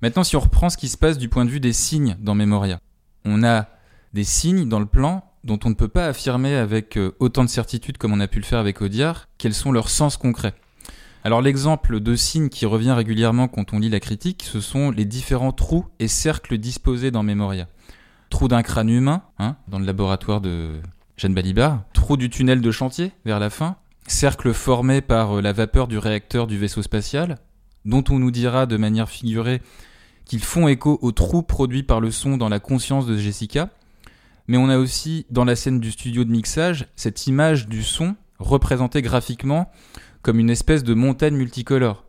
Maintenant, si on reprend ce qui se passe du point de vue des signes dans Memoria, on a des signes dans le plan dont on ne peut pas affirmer avec euh, autant de certitude comme on a pu le faire avec Audiard, quels sont leurs sens concrets. Alors l'exemple de signe qui revient régulièrement quand on lit la critique, ce sont les différents trous et cercles disposés dans Memoria. Trou d'un crâne humain, hein, dans le laboratoire de Jeanne Balibar, trou du tunnel de chantier vers la fin, cercle formé par euh, la vapeur du réacteur du vaisseau spatial, dont on nous dira de manière figurée qu'ils font écho aux trous produits par le son dans la conscience de Jessica, mais on a aussi dans la scène du studio de mixage cette image du son représentée graphiquement comme une espèce de montagne multicolore.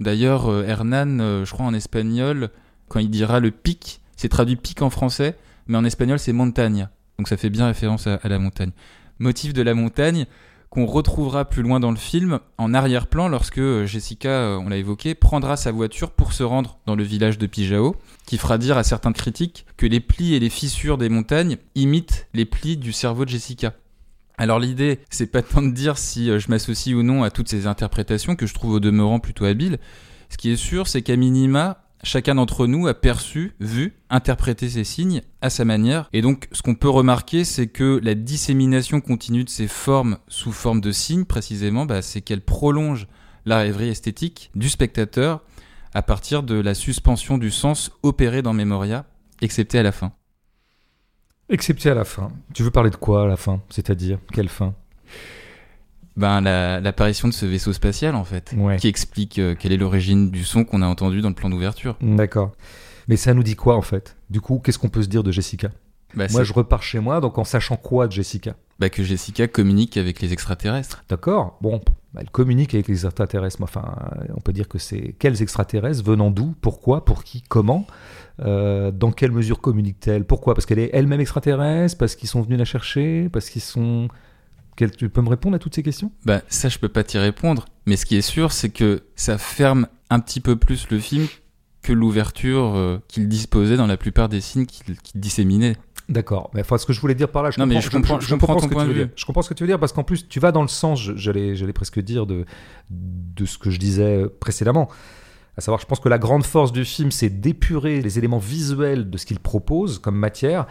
D'ailleurs, euh, Hernan, euh, je crois en espagnol, quand il dira le pic, c'est traduit pic en français, mais en espagnol c'est montagne. Donc ça fait bien référence à, la montagne. Motif de la montagne qu'on retrouvera plus loin dans le film en arrière-plan lorsque euh, Jessica, on l'a évoqué, prendra sa voiture pour se rendre dans le village de Pijao, qui fera dire à certains critiques que les plis et les fissures des montagnes imitent les plis du cerveau de Jessica. Alors l'idée, c'est pas tant de dire si euh, je m'associe ou non à toutes ces interprétations que je trouve au demeurant plutôt habiles. Ce qui est sûr, c'est qu'à minima, chacun d'entre nous a perçu, vu, interprété ces signes à sa manière. Et donc, ce qu'on peut remarquer, c'est que la dissémination continue de ces formes sous forme de signes, précisément, bah, c'est qu'elle prolonge la rêverie esthétique du spectateur à partir de la suspension du sens opérée dans Memoria, excepté à la fin. Excepté à la fin. Tu veux parler de quoi à la fin? C'est-à-dire quelle fin? Ben, la- l'apparition de ce vaisseau spatial, en fait, Ouais. qui explique euh, quelle est l'origine du son qu'on a entendu dans le plan d'ouverture. D'accord. Mais ça nous dit quoi en fait? Du coup, qu'est-ce qu'on peut se dire de Jessica? Bah, Moi, je repars chez moi, donc en sachant quoi de Jessica? Bah, que Jessica communique avec les extraterrestres. D'accord Bon, bah, elle communique avec les extraterrestres. mais Enfin, on peut dire que c'est quels extraterrestres, venant d'où, pourquoi, pour qui, comment? Euh, Dans quelle mesure communique-t-elle? Pourquoi? Parce qu'elle est elle-même extraterrestre? Parce qu'ils sont venus la chercher? Parce qu'ils sont... Tu peux me répondre à toutes ces questions? Bah, ça, je peux pas t'y répondre. Mais ce qui est sûr, c'est que ça ferme un petit peu plus le film que l'ouverture euh, qu'il disposait dans la plupart des signes qu'il disséminait. D'accord. Mais enfin, ce que je voulais dire par là, je Non, mais comprends, je comprends- je comprends ce que tu veux dire. Je comprends ce que tu veux dire parce qu'en plus, tu vas dans le sens, j'allais presque dire de, de ce que je disais précédemment. À savoir, je pense que la grande force du film, c'est d'épurer les éléments visuels de ce qu'il propose comme matière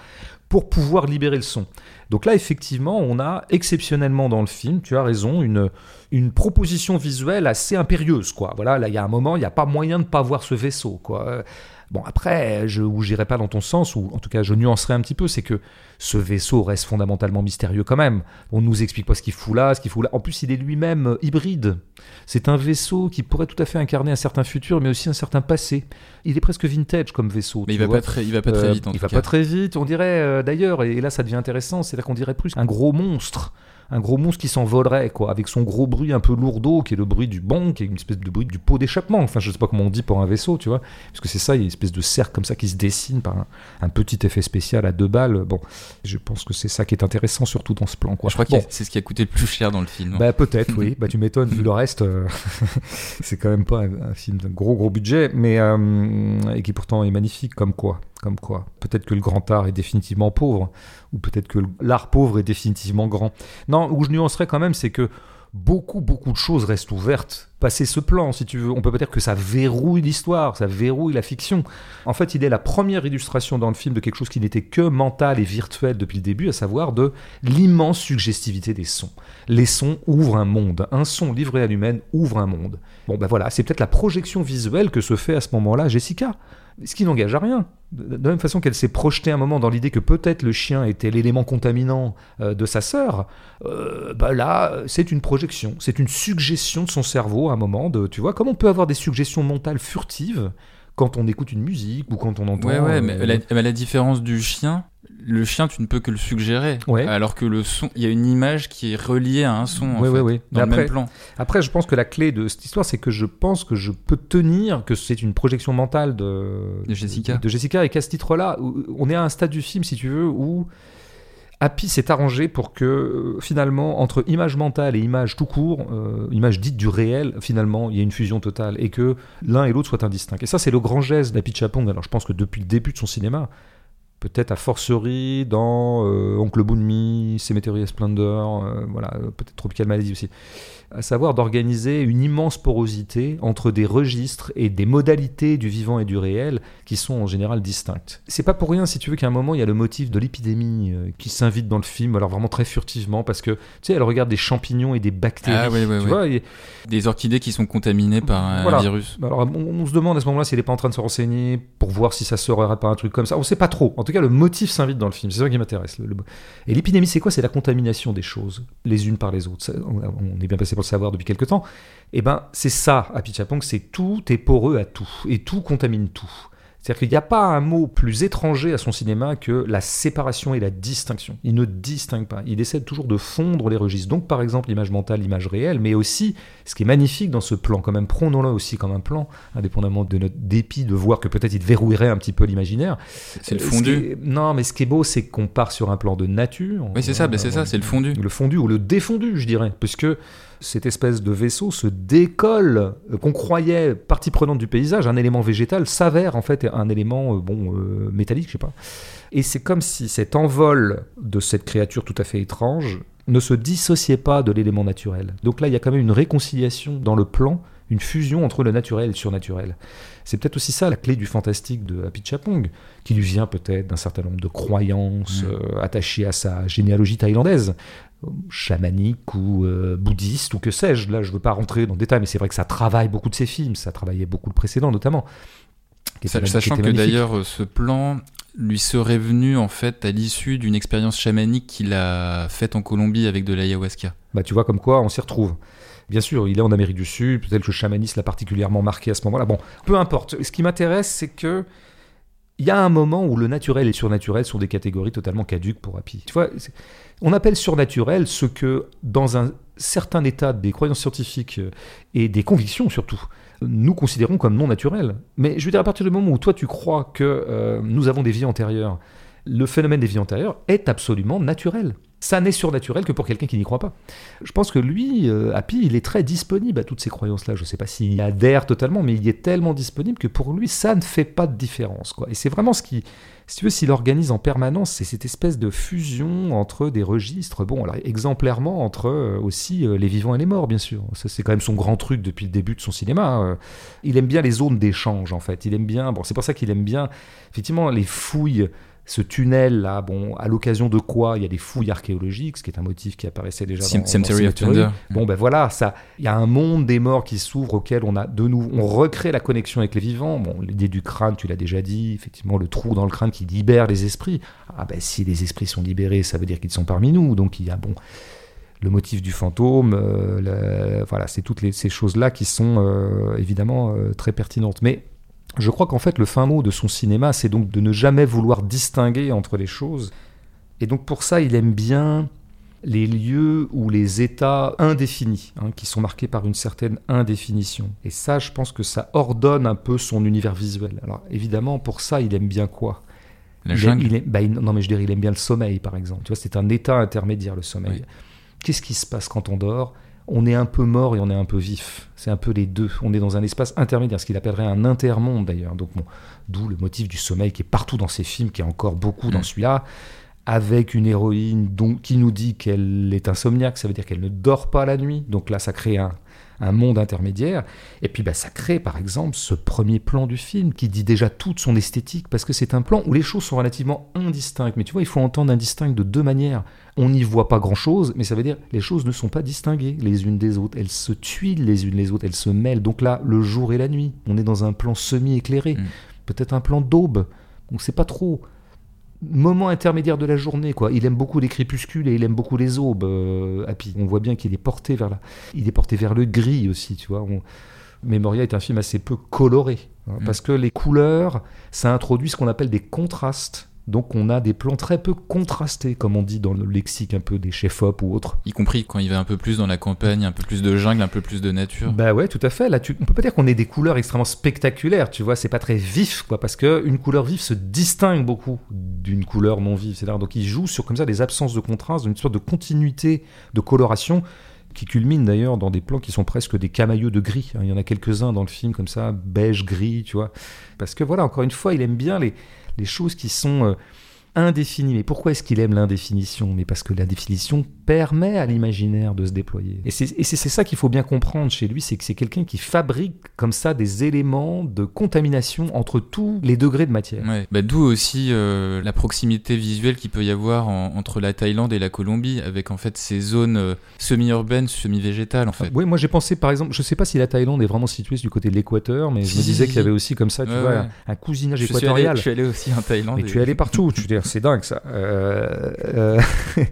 pour pouvoir libérer le son. Donc là, effectivement, on a exceptionnellement dans le film, tu as raison, une, proposition visuelle assez impérieuse, quoi. Voilà, là, il y a un moment, il n'y a pas moyen de ne pas voir ce vaisseau, quoi. Euh, Bon, après, je où j'irai pas dans ton sens, ou en tout cas, je nuancerai un petit peu, c'est que ce vaisseau reste fondamentalement mystérieux quand même. On nous explique pas ce qu'il fout là, ce qu'il fout là. En plus, il est lui-même euh, hybride. C'est un vaisseau qui pourrait tout à fait incarner un certain futur, mais aussi un certain passé. Il est presque vintage comme vaisseau. Mais il va, vois. pas très, il va pas très Euh, vite en il tout va cas. pas très vite. On dirait euh, d'ailleurs, et là ça devient intéressant, c'est là qu'on dirait plus un gros monstre. Un gros monstre qui s'envolerait, quoi, avec son gros bruit un peu lourdeau, qui est le bruit du bon, qui est une espèce de bruit du pot d'échappement. Enfin, je sais pas comment on dit pour un vaisseau, tu vois. Parce que c'est ça, il y a une espèce de cercle comme ça qui se dessine par un, un petit effet spécial à deux balles. Bon, je pense que c'est ça qui est intéressant, surtout dans ce plan, quoi. Je crois Bon. que c'est ce qui a coûté le plus cher dans le film. Bah peut-être, (laughs) oui. Bah tu m'étonnes vu le reste. euh, (laughs) c'est quand même pas un, un film d'un gros gros budget, mais euh, et qui pourtant est magnifique. Comme quoi, comme quoi. Peut-être que le grand art est définitivement pauvre, ou peut-être que l'art pauvre est définitivement grand. Non, où je nuancerais quand même, c'est que beaucoup beaucoup de choses restent ouvertes. Passer ce plan, si tu veux, on peut dire que ça verrouille l'histoire, ça verrouille la fiction. En fait, il est la première illustration dans le film de quelque chose qui n'était que mental et virtuel depuis le début, à savoir de l'immense suggestivité des sons. Les sons ouvrent un monde. Un son livré à l'humaine ouvre un monde. Bon, ben voilà, c'est peut-être la projection visuelle que se fait à ce moment-là Jessica. Ce qui n'engage à rien. De la même façon qu'elle s'est projetée un moment dans l'idée que peut-être le chien était l'élément contaminant euh, de sa sœur, euh, bah là, c'est une projection, c'est une suggestion de son cerveau à un moment. De, tu vois, comme on peut avoir des suggestions mentales furtives quand on écoute une musique ou quand on entend. Ouais, ouais, mais la, la différence du chien, le chien, tu ne peux que le suggérer. Ouais. Alors que le son, il y a une image qui est reliée à un son, en Ouais, fait, ouais, dans le après- même plan. Après, je pense que la clé de cette histoire, c'est que je pense que je peux tenir que c'est une projection mentale de, De Jessica. de Jessica et qu'à ce titre-là, on est à un stade du film, si tu veux, où Happy s'est arrangé pour que euh, finalement, entre image mentale et image tout court, euh, image dite du réel, finalement, il y a une fusion totale et que l'un et l'autre soient indistincts. Et ça, c'est le grand geste d'Happy Chapong. Alors, je pense que depuis le début de son cinéma, peut-être à forcerie dans euh, Oncle Boonmi, Cemetery Splendor, euh, voilà, euh, peut-être Tropical Malady aussi, à savoir d'organiser une immense porosité entre des registres et des modalités du vivant et du réel qui sont en général distinctes. C'est pas pour rien, si tu veux, qu'à un moment il y a le motif de l'épidémie euh, qui s'invite dans le film, alors vraiment très furtivement, parce que tu sais, elle regarde des champignons et des bactéries, Ah, ouais, ouais, tu ouais. vois, et- Des orchidées qui sont contaminées par un Voilà. virus. alors, on, on se demande à ce moment-là s'il n'est pas en train de se renseigner pour voir si ça serait pas un truc comme ça. On sait pas trop. En tout cas, le motif s'invite dans le film. C'est ça qui m'intéresse. Et l'épidémie, c'est quoi? C'est la contamination des choses, les unes par les autres. On, est bien passé pour le savoir depuis quelque temps. Et ben, c'est ça, Happy Chapong, c'est tout est poreux à tout. Et tout contamine tout. C'est-à-dire qu'il n'y a pas un mot plus étranger à son cinéma que la séparation et la distinction. Il ne distingue pas. Il essaie toujours de fondre les registres. Donc, par exemple, l'image mentale, l'image réelle, mais aussi, ce qui est magnifique dans ce plan, quand même, prenons-le aussi comme un plan, indépendamment de notre dépit de voir que peut-être il verrouillerait un petit peu l'imaginaire. C'est le Euh, fondu. est- Non, mais ce qui est beau, c'est qu'on part sur un plan de nature. Oui, c'est ça, bah, c'est ça, c'est le fondu. Le fondu ou le défondu, je dirais, puisque cette espèce de vaisseau se décolle, euh, qu'on croyait partie prenante du paysage, un élément végétal, s'avère en fait un élément euh, bon euh, métallique, je sais pas. Et c'est comme si cet envol de cette créature tout à fait étrange ne se dissociait pas de l'élément naturel. Donc là, il y a quand même une réconciliation dans le plan, une fusion entre le naturel et le surnaturel. C'est peut-être aussi ça la clé du fantastique de Happy Chapong, qui lui vient peut-être d'un certain nombre de croyances euh, attachées à sa généalogie thaïlandaise, chamanique ou euh, bouddhiste ou que sais-je. Là, je ne veux pas rentrer dans le détail, mais c'est vrai que ça travaille beaucoup de ses films, ça travaillait beaucoup le précédent notamment. Sachant que d'ailleurs, euh, ce plan lui serait venu en fait à l'issue d'une expérience chamanique qu'il a faite en Colombie avec de l'ayahuasca. Bah, tu vois comme quoi on s'y retrouve. Bien sûr, il est en Amérique du Sud, peut-être que le chamanisme l'a particulièrement marqué à ce moment-là. Bon, peu importe. Ce qui m'intéresse, c'est que il y a un moment où le naturel et le surnaturel sont des catégories totalement caduques pour Happy. Tu vois, on appelle surnaturel ce que, dans un certain état des croyances scientifiques euh, et des convictions surtout, nous considérons comme non naturel. Mais je veux dire, à partir du moment où toi tu crois que euh, nous avons des vies antérieures, le phénomène des vies antérieures est absolument naturel. Ça n'est surnaturel que pour quelqu'un qui n'y croit pas. Je pense que lui, euh, Happy, il est très disponible à toutes ces croyances-là. Je ne sais pas s'il y adhère totalement, mais il est tellement disponible que pour lui, ça ne fait pas de différence. Quoi. Et c'est vraiment ce qui, si tu veux, s'il organise en permanence, c'est cette espèce de fusion entre des registres, bon, alors exemplairement entre euh, aussi euh, les vivants et les morts, bien sûr. Ça, c'est quand même son grand truc depuis le début de son cinéma. Euh, il aime bien les zones d'échange, en fait. Il aime bien, bon, c'est pour ça qu'il aime bien, effectivement, les fouilles ce tunnel là, bon, à l'occasion de quoi il y a des fouilles archéologiques, ce qui est un motif qui apparaissait déjà Cem- dans, Cemetery of. Thunder. Bon ben voilà, ça, il y a un monde des morts qui s'ouvre auquel on a de nouveau, on recrée la connexion avec les vivants. Bon, l'idée du crâne, tu l'as déjà dit, effectivement le trou dans le crâne qui libère les esprits. Ah ben si les esprits sont libérés, ça veut dire qu'ils sont parmi nous. Donc il y a bon le motif du fantôme, euh, le- voilà, c'est toutes les, ces choses-là qui sont euh, évidemment euh, très pertinentes. Mais je crois qu'en fait, le fin mot de son cinéma, c'est donc de ne jamais vouloir distinguer entre les choses. Et donc pour ça, il aime bien les lieux ou les états indéfinis, hein, qui sont marqués par une certaine indéfinition. Et ça, je pense que ça ordonne un peu son univers visuel. Alors évidemment, pour ça, il aime bien quoi? La il jungle. aime- il aime- bah, il- non, mais je dirais, il aime bien le sommeil, par exemple. Tu vois, c'est un état intermédiaire, le sommeil. Oui. Qu'est-ce qui se passe quand on dort? On est un peu mort et on est un peu vif. C'est un peu les deux. On est dans un espace intermédiaire, ce qu'il appellerait un intermonde, d'ailleurs. Donc, bon, d'où le motif du sommeil qui est partout dans ces films, qui est encore beaucoup dans Mm. celui-là, avec une héroïne dont- qui nous dit qu'elle est insomniaque, ça veut dire qu'elle ne dort pas la nuit. Donc là, ça crée un, un monde intermédiaire. Et puis bah, ça crée par exemple ce premier plan du film qui dit déjà toute son esthétique parce que c'est un plan où les choses sont relativement indistinctes. Mais tu vois, il faut entendre indistinct de deux manières. On n'y voit pas grand-chose, mais ça veut dire les choses ne sont pas distinguées les unes des autres. Elles se tuilent les unes les autres, elles se mêlent. Donc là, le jour et la nuit, on est dans un plan semi-éclairé, Mm. peut-être un plan d'aube. On ne sait pas trop moment intermédiaire de la journée quoi. Il aime beaucoup les crépuscules et il aime beaucoup les aubes. euh, Happy. On voit bien qu'il est porté vers la, il est porté vers le gris aussi, tu vois. On- Memoria est un film assez peu coloré hein, Mm. parce que les couleurs, ça introduit ce qu'on appelle des contrastes. Donc on a des plans très peu contrastés, comme on dit dans le lexique un peu des chefs-op ou autres. Y compris quand il va un peu plus dans la campagne, un peu plus de jungle, un peu plus de nature. Bah ouais, tout à fait. Là, tu, on peut pas dire qu'on ait des couleurs extrêmement spectaculaires, tu vois. C'est pas très vif, quoi, parce que une couleur vive se distingue beaucoup d'une couleur non vive. C'est donc il joue sur comme ça des absences de contraste, une sorte de continuité de coloration qui culmine d'ailleurs dans des plans qui sont presque des camailleux de gris. hein. Il y en a quelques-uns dans le film comme ça, beige, gris, tu vois. Parce que voilà, encore une fois, il aime bien les, les choses qui sont indéfinies. Mais pourquoi est-ce qu'il aime l'indéfinition? Mais parce que l'indéfinition permet à l'imaginaire de se déployer. Et c'est ça qu'il faut bien comprendre chez lui, c'est que c'est quelqu'un qui fabrique comme ça des éléments de contamination entre tous les degrés de matière. Ouais. Bah, D'où aussi euh, la proximité visuelle qu'il peut y avoir en- entre la Thaïlande et la Colombie, avec en fait ces zones euh, semi-urbaines, semi-végétales en fait. Oui, moi j'ai pensé par exemple, je sais pas si la Thaïlande est vraiment située du côté de l'équateur, mais je me disais qu'il y avait si. aussi comme ça, tu Ouais, vois, ouais. un, cousinage je, suis allé, équatorial. je suis allé aussi en Thaïlande. Mais et- tu es allé partout, tu veux dire, c'est dingue ça. Euh, euh, (laughs)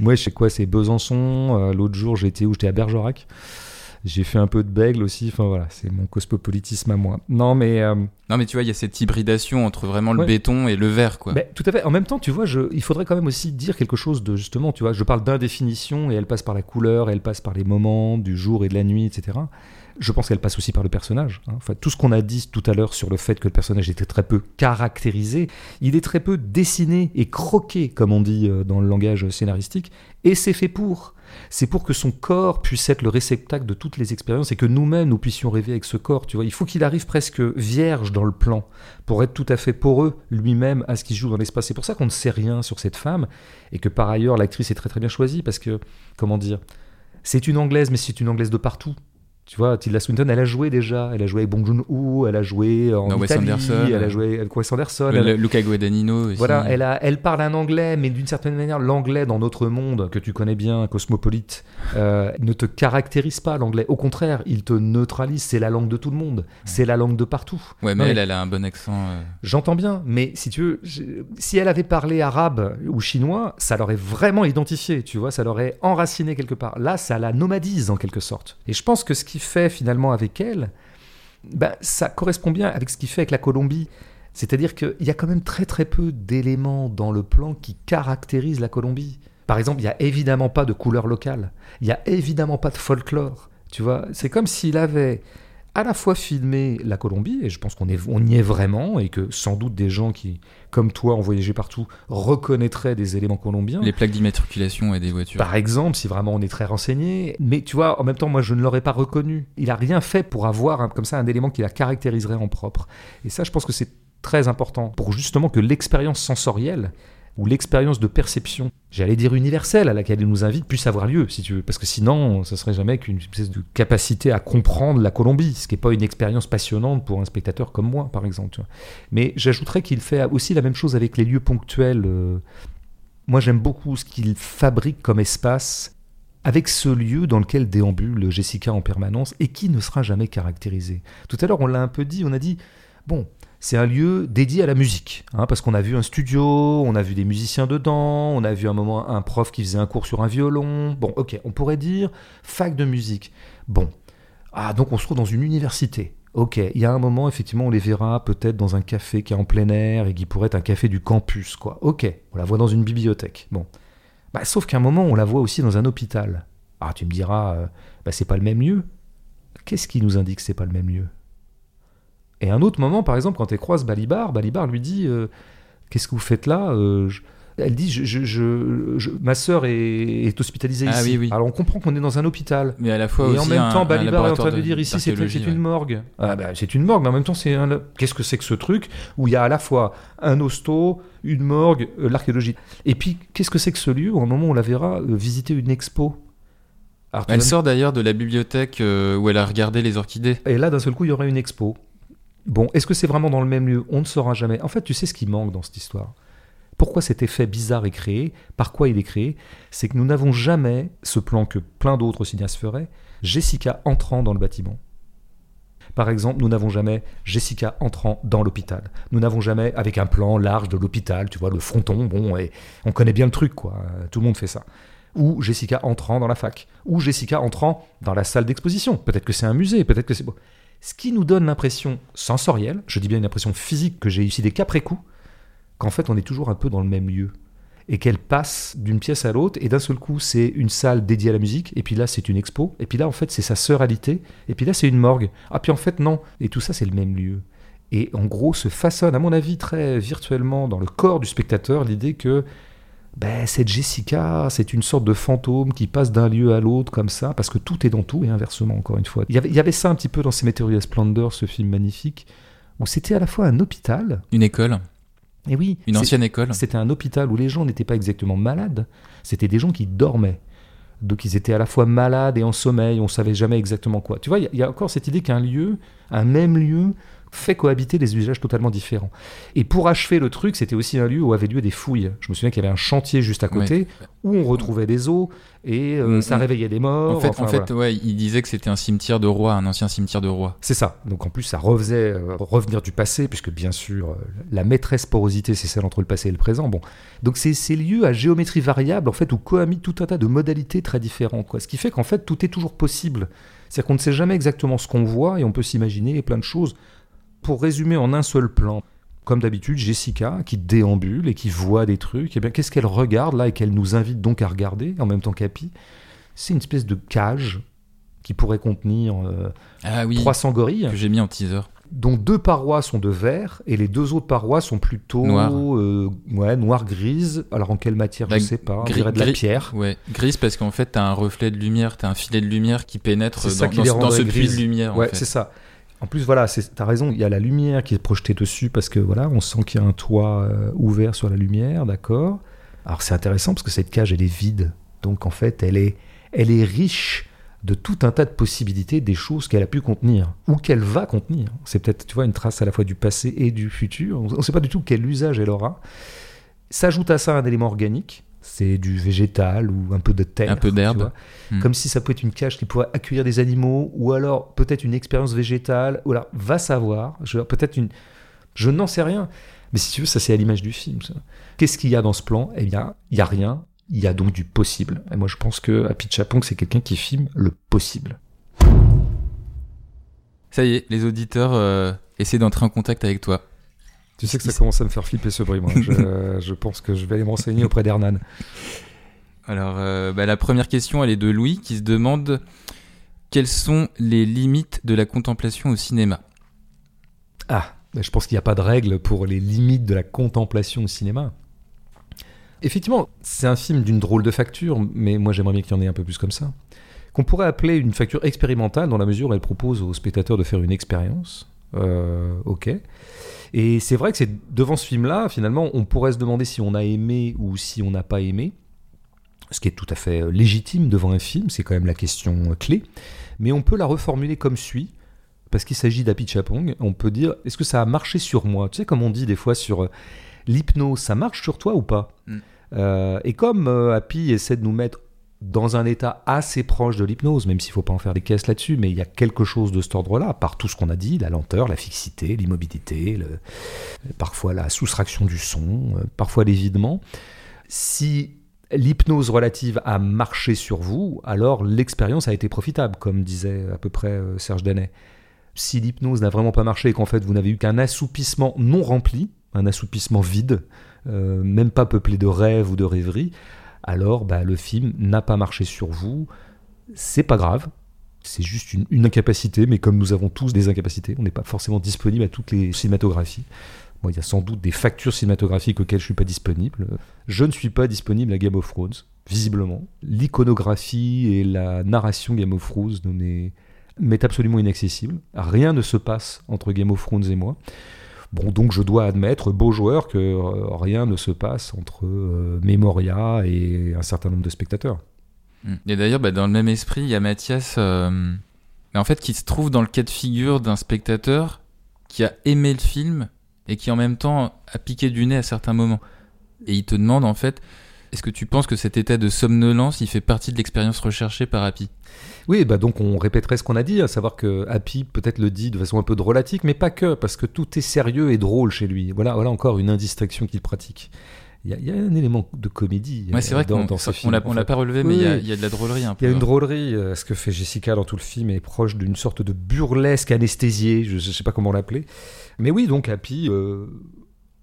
moi, je sais quoi, c'est Besançon. euh, L'autre jour, j'étais où? J'étais à Bergerac. J'ai fait un peu de Bègle aussi. Enfin voilà, c'est mon cosmopolitisme à moi. Non, mais euh, Non mais tu vois, il y a cette hybridation entre vraiment le Ouais. béton et le verre quoi. Tout à fait. En même temps, tu vois, je, il faudrait quand même aussi dire quelque chose de justement, tu vois, je parle d'indéfinition et elle passe par la couleur, elle passe par les moments du jour et de la nuit, etc. Je pense qu'elle passe aussi par le personnage. hein. Enfin, tout ce qu'on a dit tout à l'heure sur le fait que le personnage était très peu caractérisé, il est très peu dessiné et croqué, comme on dit euh, dans le langage scénaristique, et c'est fait pour. C'est pour que son corps puisse être le réceptacle de toutes les expériences et que nous-mêmes nous puissions rêver avec ce corps. Tu vois, il faut qu'il arrive presque vierge dans le plan pour être tout à fait poreux lui-même à ce qui joue dans l'espace. C'est pour ça qu'on ne sait rien sur cette femme et que par ailleurs l'actrice est très très bien choisie parce que, comment dire, c'est une anglaise mais c'est une anglaise de partout. Tu vois, Tilda Swinton, elle a joué déjà. Elle a joué avec Bong Joon-ho, elle a joué en Italie, Anderson, elle a euh, joué avec Wes Anderson. Le- elle a- le- Luca Guadagnino aussi. voilà, elle, a, elle parle un anglais, mais d'une certaine manière, l'anglais dans notre monde, que tu connais bien, cosmopolite, euh, ne te caractérise pas, l'anglais. Au contraire, il te neutralise. C'est la langue de tout le monde. C'est la langue de partout. Ouais, Non, mais mais- elle, elle a un bon accent. euh. J'entends bien, mais si tu veux, si elle avait parlé arabe ou chinois, ça l'aurait vraiment identifié, tu vois, ça l'aurait enraciné quelque part. Là, ça la nomadise en quelque sorte. Et je pense que ce qu'il fait finalement avec elle, ben, ça correspond bien avec ce qu'il fait avec la Colombie. C'est-à-dire qu'il y a quand même très très peu d'éléments dans le plan qui caractérisent la Colombie. Par exemple, il n'y a évidemment pas de couleur locale. Il n'y a évidemment pas de folklore. Tu vois, c'est comme s'il avait à la fois filmé la Colombie, et je pense qu'on on y est vraiment, et que sans doute des gens qui, comme toi, ont voyagé partout, reconnaîtraient des éléments colombiens. Les plaques d'immatriculation et des voitures. Par exemple, si vraiment on est très renseigné. Mais tu vois, en même temps, moi, je ne l'aurais pas reconnu. Il a rien fait pour avoir un- comme ça un élément qui la caractériserait en propre. Et ça, je pense que c'est très important pour justement que l'expérience sensorielle ou l'expérience de perception, j'allais dire universelle, à laquelle il nous invite, puisse avoir lieu, si tu veux. Parce que sinon, ça serait jamais qu'une espèce de capacité à comprendre la Colombie, ce qui n'est pas une expérience passionnante pour un spectateur comme moi, par exemple. Mais j'ajouterais qu'il fait aussi la même chose avec les lieux ponctuels. euh. Moi, j'aime beaucoup ce qu'il fabrique comme espace avec ce lieu dans lequel déambule Jessica en permanence et qui ne sera jamais caractérisé. Tout à l'heure, on l'a un peu dit, on a dit, bon, c'est un lieu dédié à la musique, hein, parce qu'on a vu un studio, on a vu des musiciens dedans, on a vu un moment un prof qui faisait un cours sur un violon. Bon, ok, on pourrait dire fac de musique. Bon, ah, donc on se trouve dans une université. Ok, il y a un moment, effectivement, on les verra peut-être dans un café qui est en plein air et qui pourrait être un café du campus, quoi. Ok, on la voit dans une bibliothèque. Bon. Bah, sauf qu'à un moment, on la voit aussi dans un hôpital. Ah, tu me diras, euh, bah, c'est pas le même lieu. Qu'est-ce qui nous indique que c'est pas le même lieu? Et un autre moment, par exemple, quand elle croise Balibar, Balibar lui dit euh, Qu'est-ce que vous faites là Euh, je- Elle dit je, je- je- je- Ma sœur est, est hospitalisée Ah ici. oui, oui. Alors on comprend qu'on est dans un hôpital. Mais à la fois Et aussi en même un- temps, Balibar est en train de dire ici, c'est ouais. une morgue. Ah bah, c'est une morgue, mais en même temps, c'est un... qu'est-ce que c'est que ce truc où il y a à la fois un hosto, une morgue, euh, l'archéologie. Et puis, qu'est-ce que c'est que ce lieu où, à un moment, on la verra visiter une expo? Elle sort d'ailleurs de la bibliothèque où elle a regardé les orchidées. Et là, d'un seul coup, il y aurait une expo. Bon, est-ce que c'est vraiment dans le même lieu? On ne saura jamais. En fait, tu sais ce qui manque dans cette histoire? Pourquoi cet effet bizarre est créé, par quoi il est créé, c'est que nous n'avons jamais ce plan que plein d'autres cinéastes feraient, Jessica entrant dans le bâtiment. Par exemple, nous n'avons jamais Jessica entrant dans l'hôpital. Nous n'avons jamais, avec un plan large de l'hôpital, tu vois, le fronton, bon, et on connaît bien le truc, quoi. Tout le monde fait ça. Ou Jessica entrant dans la fac. Ou Jessica entrant dans la salle d'exposition. Peut-être que c'est un musée, peut-être que c'est... Ce qui nous donne l'impression sensorielle, je dis bien une impression physique que j'ai élucidée qu'après coup, qu'en fait on est toujours un peu dans le même lieu et qu'elle passe d'une pièce à l'autre et d'un seul coup c'est une salle dédiée à la musique et puis là c'est une expo et puis là en fait c'est sa sœuralité et puis là c'est une morgue. Ah puis en fait non. Et tout ça c'est le même lieu. Et en gros se façonne à mon avis très virtuellement dans le corps du spectateur l'idée que ben, cette Jessica, c'est une sorte de fantôme qui passe d'un lieu à l'autre comme ça, parce que tout est dans tout, et inversement, encore une fois. Il y avait, il y avait ça un petit peu dans Cemetery of Splendor, ce film magnifique, où c'était à la fois un hôpital, Une école, et oui, une ancienne école. c'était un hôpital où les gens n'étaient pas exactement malades, c'était des gens qui dormaient. Donc ils étaient à la fois malades et en sommeil, on savait jamais exactement quoi. Tu vois, il y a- il y, a encore cette idée qu'un lieu, un même lieu, fait cohabiter des usages totalement différents. Et pour achever le truc, c'était aussi un lieu où avaient lieu des fouilles. Je me souviens qu'il y avait un chantier juste à côté où on retrouvait des os et euh, Mm, ça mm. réveillait des morts. En fait, enfin, en fait voilà. ouais, il disait que c'était un cimetière de roi, un ancien cimetière de roi. C'est ça. Donc en plus, ça refaisait euh, revenir du passé, puisque bien sûr, euh, la maîtresse porosité, c'est celle entre le passé et le présent. Bon, donc c'est ces lieux à géométrie variable, en fait, où cohabitent tout un tas de modalités très différentes. Quoi. Ce qui fait qu'en fait, tout est toujours possible. C'est-à-dire qu'on ne sait jamais exactement ce qu'on voit et on peut s'imaginer plein de choses. Pour résumer en un seul plan, comme d'habitude, Jessica, qui déambule et qui voit des trucs, et bien qu'est-ce qu'elle regarde là et qu'elle nous invite donc à regarder, en même temps qu'Happy? C'est une espèce de cage qui pourrait contenir euh, Ah oui, 300 gorilles que j'ai mis en teaser. dont deux parois sont de verre et les deux autres parois sont plutôt Noires. euh, ouais, noir grise. Alors en quelle matière? Bah, je sais pas. On gris- dirait de la gris- pierre. Ouais, grise parce qu'en fait, t'as un reflet de lumière, t'as un filet de lumière qui pénètre dans, qui ce- dans rendrait ce puits de lumière. en Ouais, fait. c'est ça. En plus, voilà, t'as raison, il y a la lumière qui est projetée dessus parce que voilà, on sent qu'il y a un toit euh, ouvert sur la lumière, d'accord. Alors c'est intéressant parce que cette cage, elle est vide. Donc en fait, elle est, elle est riche de tout un tas de possibilités des choses qu'elle a pu contenir ou qu'elle va contenir. C'est peut-être, tu vois, une trace à la fois du passé et du futur. On ne sait pas du tout quel usage elle aura. S'ajoute à ça un élément organique, c'est du végétal ou un peu de terre. Un peu d'herbe. Hmm. Comme si ça pouvait être une cage qui pourrait accueillir des animaux, ou alors peut-être une expérience végétale, ou alors va savoir, je- peut-être une... Je n'en sais rien. Mais si tu veux, ça c'est à l'image du film. Qu'est-ce qu'il y a dans ce plan? Eh bien, il y a rien. Il y a donc du possible. Et moi, je pense que Happy Chapong, c'est quelqu'un qui filme le possible. Ça y est, les auditeurs euh, essaient d'entrer en contact avec toi. Tu sais que ça commence à me faire flipper ce bruit, moi. je, (laughs) je pense que je vais aller me renseigner auprès d'Hernan. Alors, euh, bah, la première question, elle est de Louis, qui se demande quelles sont les limites de la contemplation au cinéma? Ah, je pense qu'il n'y a pas de règle pour les limites de la contemplation au cinéma. Effectivement, c'est un film d'une drôle de facture, mais moi j'aimerais bien qu'il y en ait un peu plus comme ça. Qu'on pourrait appeler une facture expérimentale dans la mesure où elle propose aux spectateurs de faire une expérience. Euh, ok. Et c'est vrai que c'est devant ce film-là, finalement, on pourrait se demander si on a aimé ou si on n'a pas aimé. Ce qui est tout à fait euh, légitime devant un film, c'est quand même la question euh, clé. Mais on peut la reformuler comme suit parce qu'il s'agit d'Happy Chapong, on peut dire est-ce que ça a marché sur moi? Tu sais, comme on dit des fois sur l'hypnose, ça marche sur toi ou pas? Mm. Euh, Et comme euh, Happy essaie de nous mettre dans un état assez proche de l'hypnose, même s'il ne faut pas en faire des caisses là-dessus, mais il y a quelque chose de cet ordre-là, par tout ce qu'on a dit, la lenteur, la fixité, l'immobilité, parfois la soustraction du son, euh, parfois l'évidement. Si l'hypnose relative a marché sur vous, alors l'expérience a été profitable, comme disait à peu près euh, Serge Danet. Si l'hypnose n'a vraiment pas marché et qu'en fait vous n'avez eu qu'un assoupissement non rempli, un assoupissement vide, euh, même pas peuplé de rêves ou de rêveries, alors bah, le film n'a pas marché sur vous. C'est pas grave. C'est juste une, incapacité, mais comme nous avons tous des incapacités, on n'est pas forcément disponible à toutes les cinématographies. Bon, il y a sans doute des factures cinématographiques auxquelles je suis pas disponible. Je ne suis pas disponible à Game of Thrones, visiblement. L'iconographie et la narration Game of Thrones m'est absolument inaccessible. Rien ne se passe entre Game of Thrones et moi. Bon, donc je dois admettre, beau joueur, que euh, rien ne se passe entre euh, Memoria et un certain nombre de spectateurs. Mm. Et d'ailleurs, bah, dans le même esprit, il y a Mathias, euh, en fait, qui se trouve dans le cas de figure d'un spectateur qui a aimé le film et qui en même temps a piqué du nez à certains moments. Et il te demande en fait, est-ce que tu penses que cet état de somnolence, il fait partie de l'expérience recherchée par Happy Oui, bah donc on répéterait ce qu'on a dit, à savoir que Happy peut-être le dit de façon un peu drôlatique, mais pas que, parce que tout est sérieux et drôle chez lui. Voilà, voilà encore une indistraction qu'il pratique. Il y, a, il y a un élément de comédie Ouais, c'est vrai euh, dans, qu'on dans ce film. on l'a pas relevé, mais il y, a- Oui. il y a de la drôlerie un peu. Il y a une hein. drôlerie. euh, Ce que fait Jessica dans tout le film est proche d'une sorte de burlesque anesthésié, je ne sais pas comment l'appeler. Mais oui, donc Happy euh,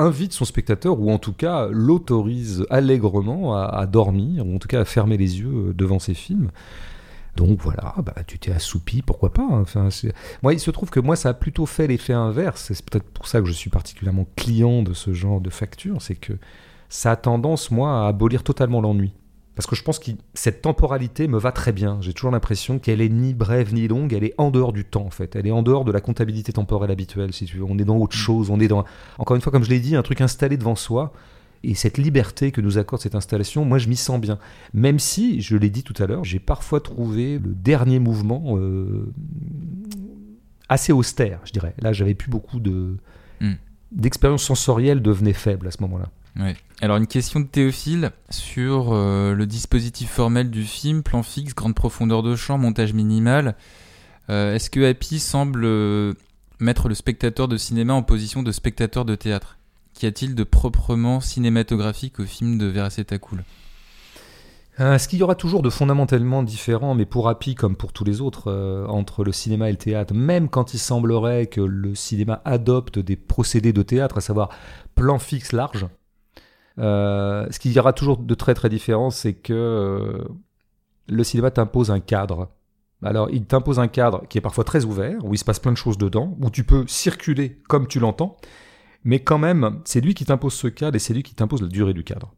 invite son spectateur, ou en tout cas l'autorise allègrement à, dormir, ou en tout cas à fermer les yeux euh, devant ses films. Donc voilà, bah, tu t'es assoupi, pourquoi pas. hein. Enfin, moi, il se trouve que moi, ça a plutôt fait l'effet inverse. C'est peut-être pour ça que je suis particulièrement client de ce genre de facture. C'est que ça a tendance, moi, à abolir totalement l'ennui. Parce que je pense que cette temporalité me va très bien. J'ai toujours l'impression qu'elle est ni brève ni longue, elle est en dehors du temps en fait. Elle est en dehors de la comptabilité temporelle habituelle, si tu veux. On est dans autre chose, on est dans, encore une fois, comme je l'ai dit, un truc installé devant soi. Et cette liberté que nous accorde cette installation, moi je m'y sens bien. Même si, je l'ai dit tout à l'heure, j'ai parfois trouvé le dernier mouvement euh, assez austère, je dirais. Là, j'avais plus beaucoup de. Hmm. D'expérience sensorielle devenait faible à ce moment-là. Alors une question de Théophile sur euh, le dispositif formel du film, plan fixe, grande profondeur de champ, montage minimal. Euh, Est-ce que Happy semble euh, mettre le spectateur de cinéma en position de spectateur de théâtre? Qu'y a-t-il de proprement cinématographique au film de Veracetacool Euh, ce qu'il y aura toujours de fondamentalement différent, mais pour Happy comme pour tous les autres, entre le cinéma et le théâtre, même quand il semblerait que le cinéma adopte des procédés de théâtre, à savoir plan fixe large, euh, ce qu'il y aura toujours de très très différent, c'est que euh, le cinéma t'impose un cadre. Alors, il t'impose un cadre qui est parfois très ouvert, où il se passe plein de choses dedans, où tu peux circuler comme tu l'entends, mais quand même, c'est lui qui t'impose ce cadre et c'est lui qui t'impose la durée du cadre.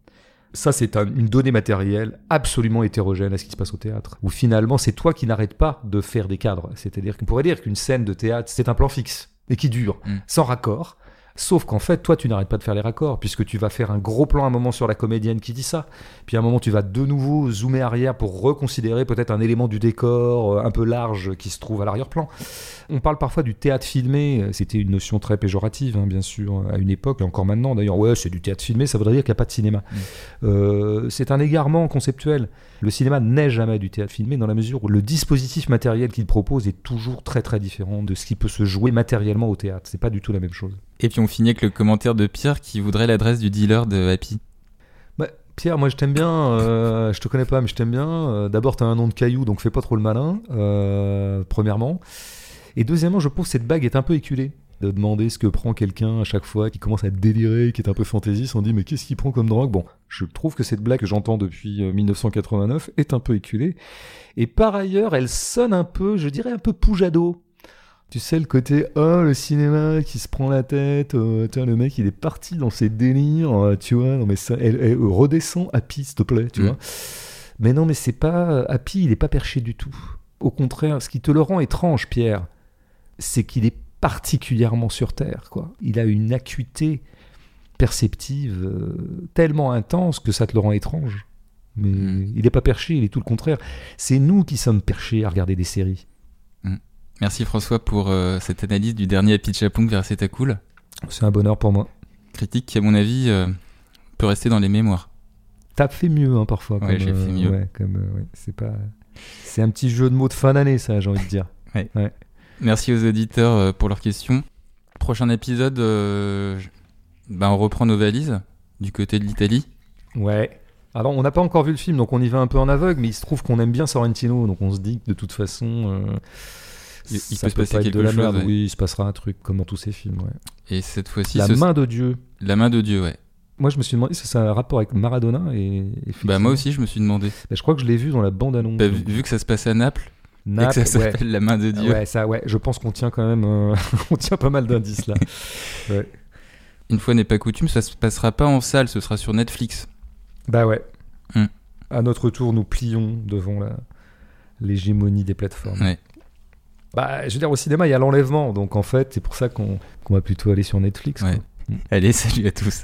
Ça, c'est un- une donnée matérielle absolument hétérogène à ce qui se passe au théâtre, où finalement, c'est toi qui n'arrêtes pas de faire des cadres. C'est-à-dire qu'on pourrait dire qu'une scène de théâtre, c'est un plan fixe et qui dure, Mm. sans raccord. Sauf qu'en fait, toi, tu n'arrêtes pas de faire les raccords, puisque tu vas faire un gros plan à un moment sur la comédienne qui dit ça. Puis à un moment, tu vas de nouveau zoomer arrière pour reconsidérer peut-être un élément du décor euh, un peu large qui se trouve à l'arrière-plan. On parle parfois du théâtre filmé. C'était une notion très péjorative, hein, bien sûr, à une époque, et encore maintenant d'ailleurs. Ouais, c'est du théâtre filmé, ça voudrait dire qu'il n'y a pas de cinéma. Euh, c'est un égarement conceptuel. Le cinéma n'est jamais du théâtre filmé dans la mesure où le dispositif matériel qu'il propose est toujours très très différent de ce qui peut se jouer matériellement au théâtre. C'est pas du tout la même chose. Et puis on finit avec le commentaire de Pierre qui voudrait l'adresse du dealer de Happy. Bah, Pierre, moi je t'aime bien. euh, je te connais pas, mais je t'aime bien. Euh, D'abord, t'as un nom de caillou, donc fais pas trop le malin. euh, premièrement. Et deuxièmement, je trouve que cette bague est un peu éculée. de demander ce que prend quelqu'un à chaque fois qui commence à délirer, qui est un peu fantaisiste, on dit mais qu'est-ce qu'il prend comme drogue? Bon, je trouve que cette blague que j'entends depuis euh, 1989 est un peu éculée. Et par ailleurs, elle sonne un peu, je dirais un peu poujado. Tu sais, le côté, oh, le cinéma qui se prend la tête, euh, tu vois, le mec, il est parti dans ses délires, euh, tu vois, non mais ça, elle, elle, euh, redescend Happy, s'il te plaît, tu Mm. vois. Mais non, mais c'est pas, Happy, il est pas perché du tout. Au contraire, ce qui te le rend étrange, Pierre, c'est qu'il est particulièrement sur Terre, quoi. Il a une acuité perceptive euh, tellement intense que ça te le rend étrange. Mais Mm. il n'est pas perché, il est tout le contraire. C'est nous qui sommes perchés à regarder des séries. Merci François pour euh, cette analyse du dernier Happy Chapong vers C'est à cool. C'est un bonheur pour moi. Critique qui, à mon avis, euh, peut rester dans les mémoires. T'as fait mieux hein, parfois. Ouais, j'ai fait mieux. ouais, comme, euh, ouais, c'est pas. C'est un petit jeu de mots de fin d'année, ça, j'ai envie de dire. (laughs) Merci aux auditeurs pour leurs questions. Prochain épisode, euh, bah, on reprend nos valises du côté de l'Italie. Ouais. Alors, on n'a pas encore vu le film, donc on y va un peu en aveugle, mais il se trouve qu'on aime bien Sorrentino, donc on se dit que de toute façon. euh, Il- peut se passer de quelque la chose, merde. ouais. Oui, il se passera un truc, comme dans tous ces films. ouais. Et cette fois-ci, La ce- main de Dieu. la main de Dieu, ouais. Moi, je me suis demandé si a un rapport avec Maradona. Et, Bah, moi aussi, je me suis demandé. Bah, je crois que je l'ai vu dans la bande-annonce. Bah, vu, vu que ça se passe à Naples, et Naples, que ça ouais. s'appelle la main de Dieu. Ouais, ça, ouais, je pense qu'on tient quand même, euh, (laughs) on tient pas mal d'indices là. (laughs) Ouais. Une fois n'est pas coutume, ça se passera pas en salle, ce sera sur Netflix. Bah ouais. Hmm. À notre tour, nous plions devant la l'hégémonie des plateformes. Ouais. Bah, je veux dire, au cinéma, il y a l'enlèvement, donc en fait, c'est pour ça qu'on va plutôt aller sur Netflix. Ouais. quoi. Allez, salut à tous.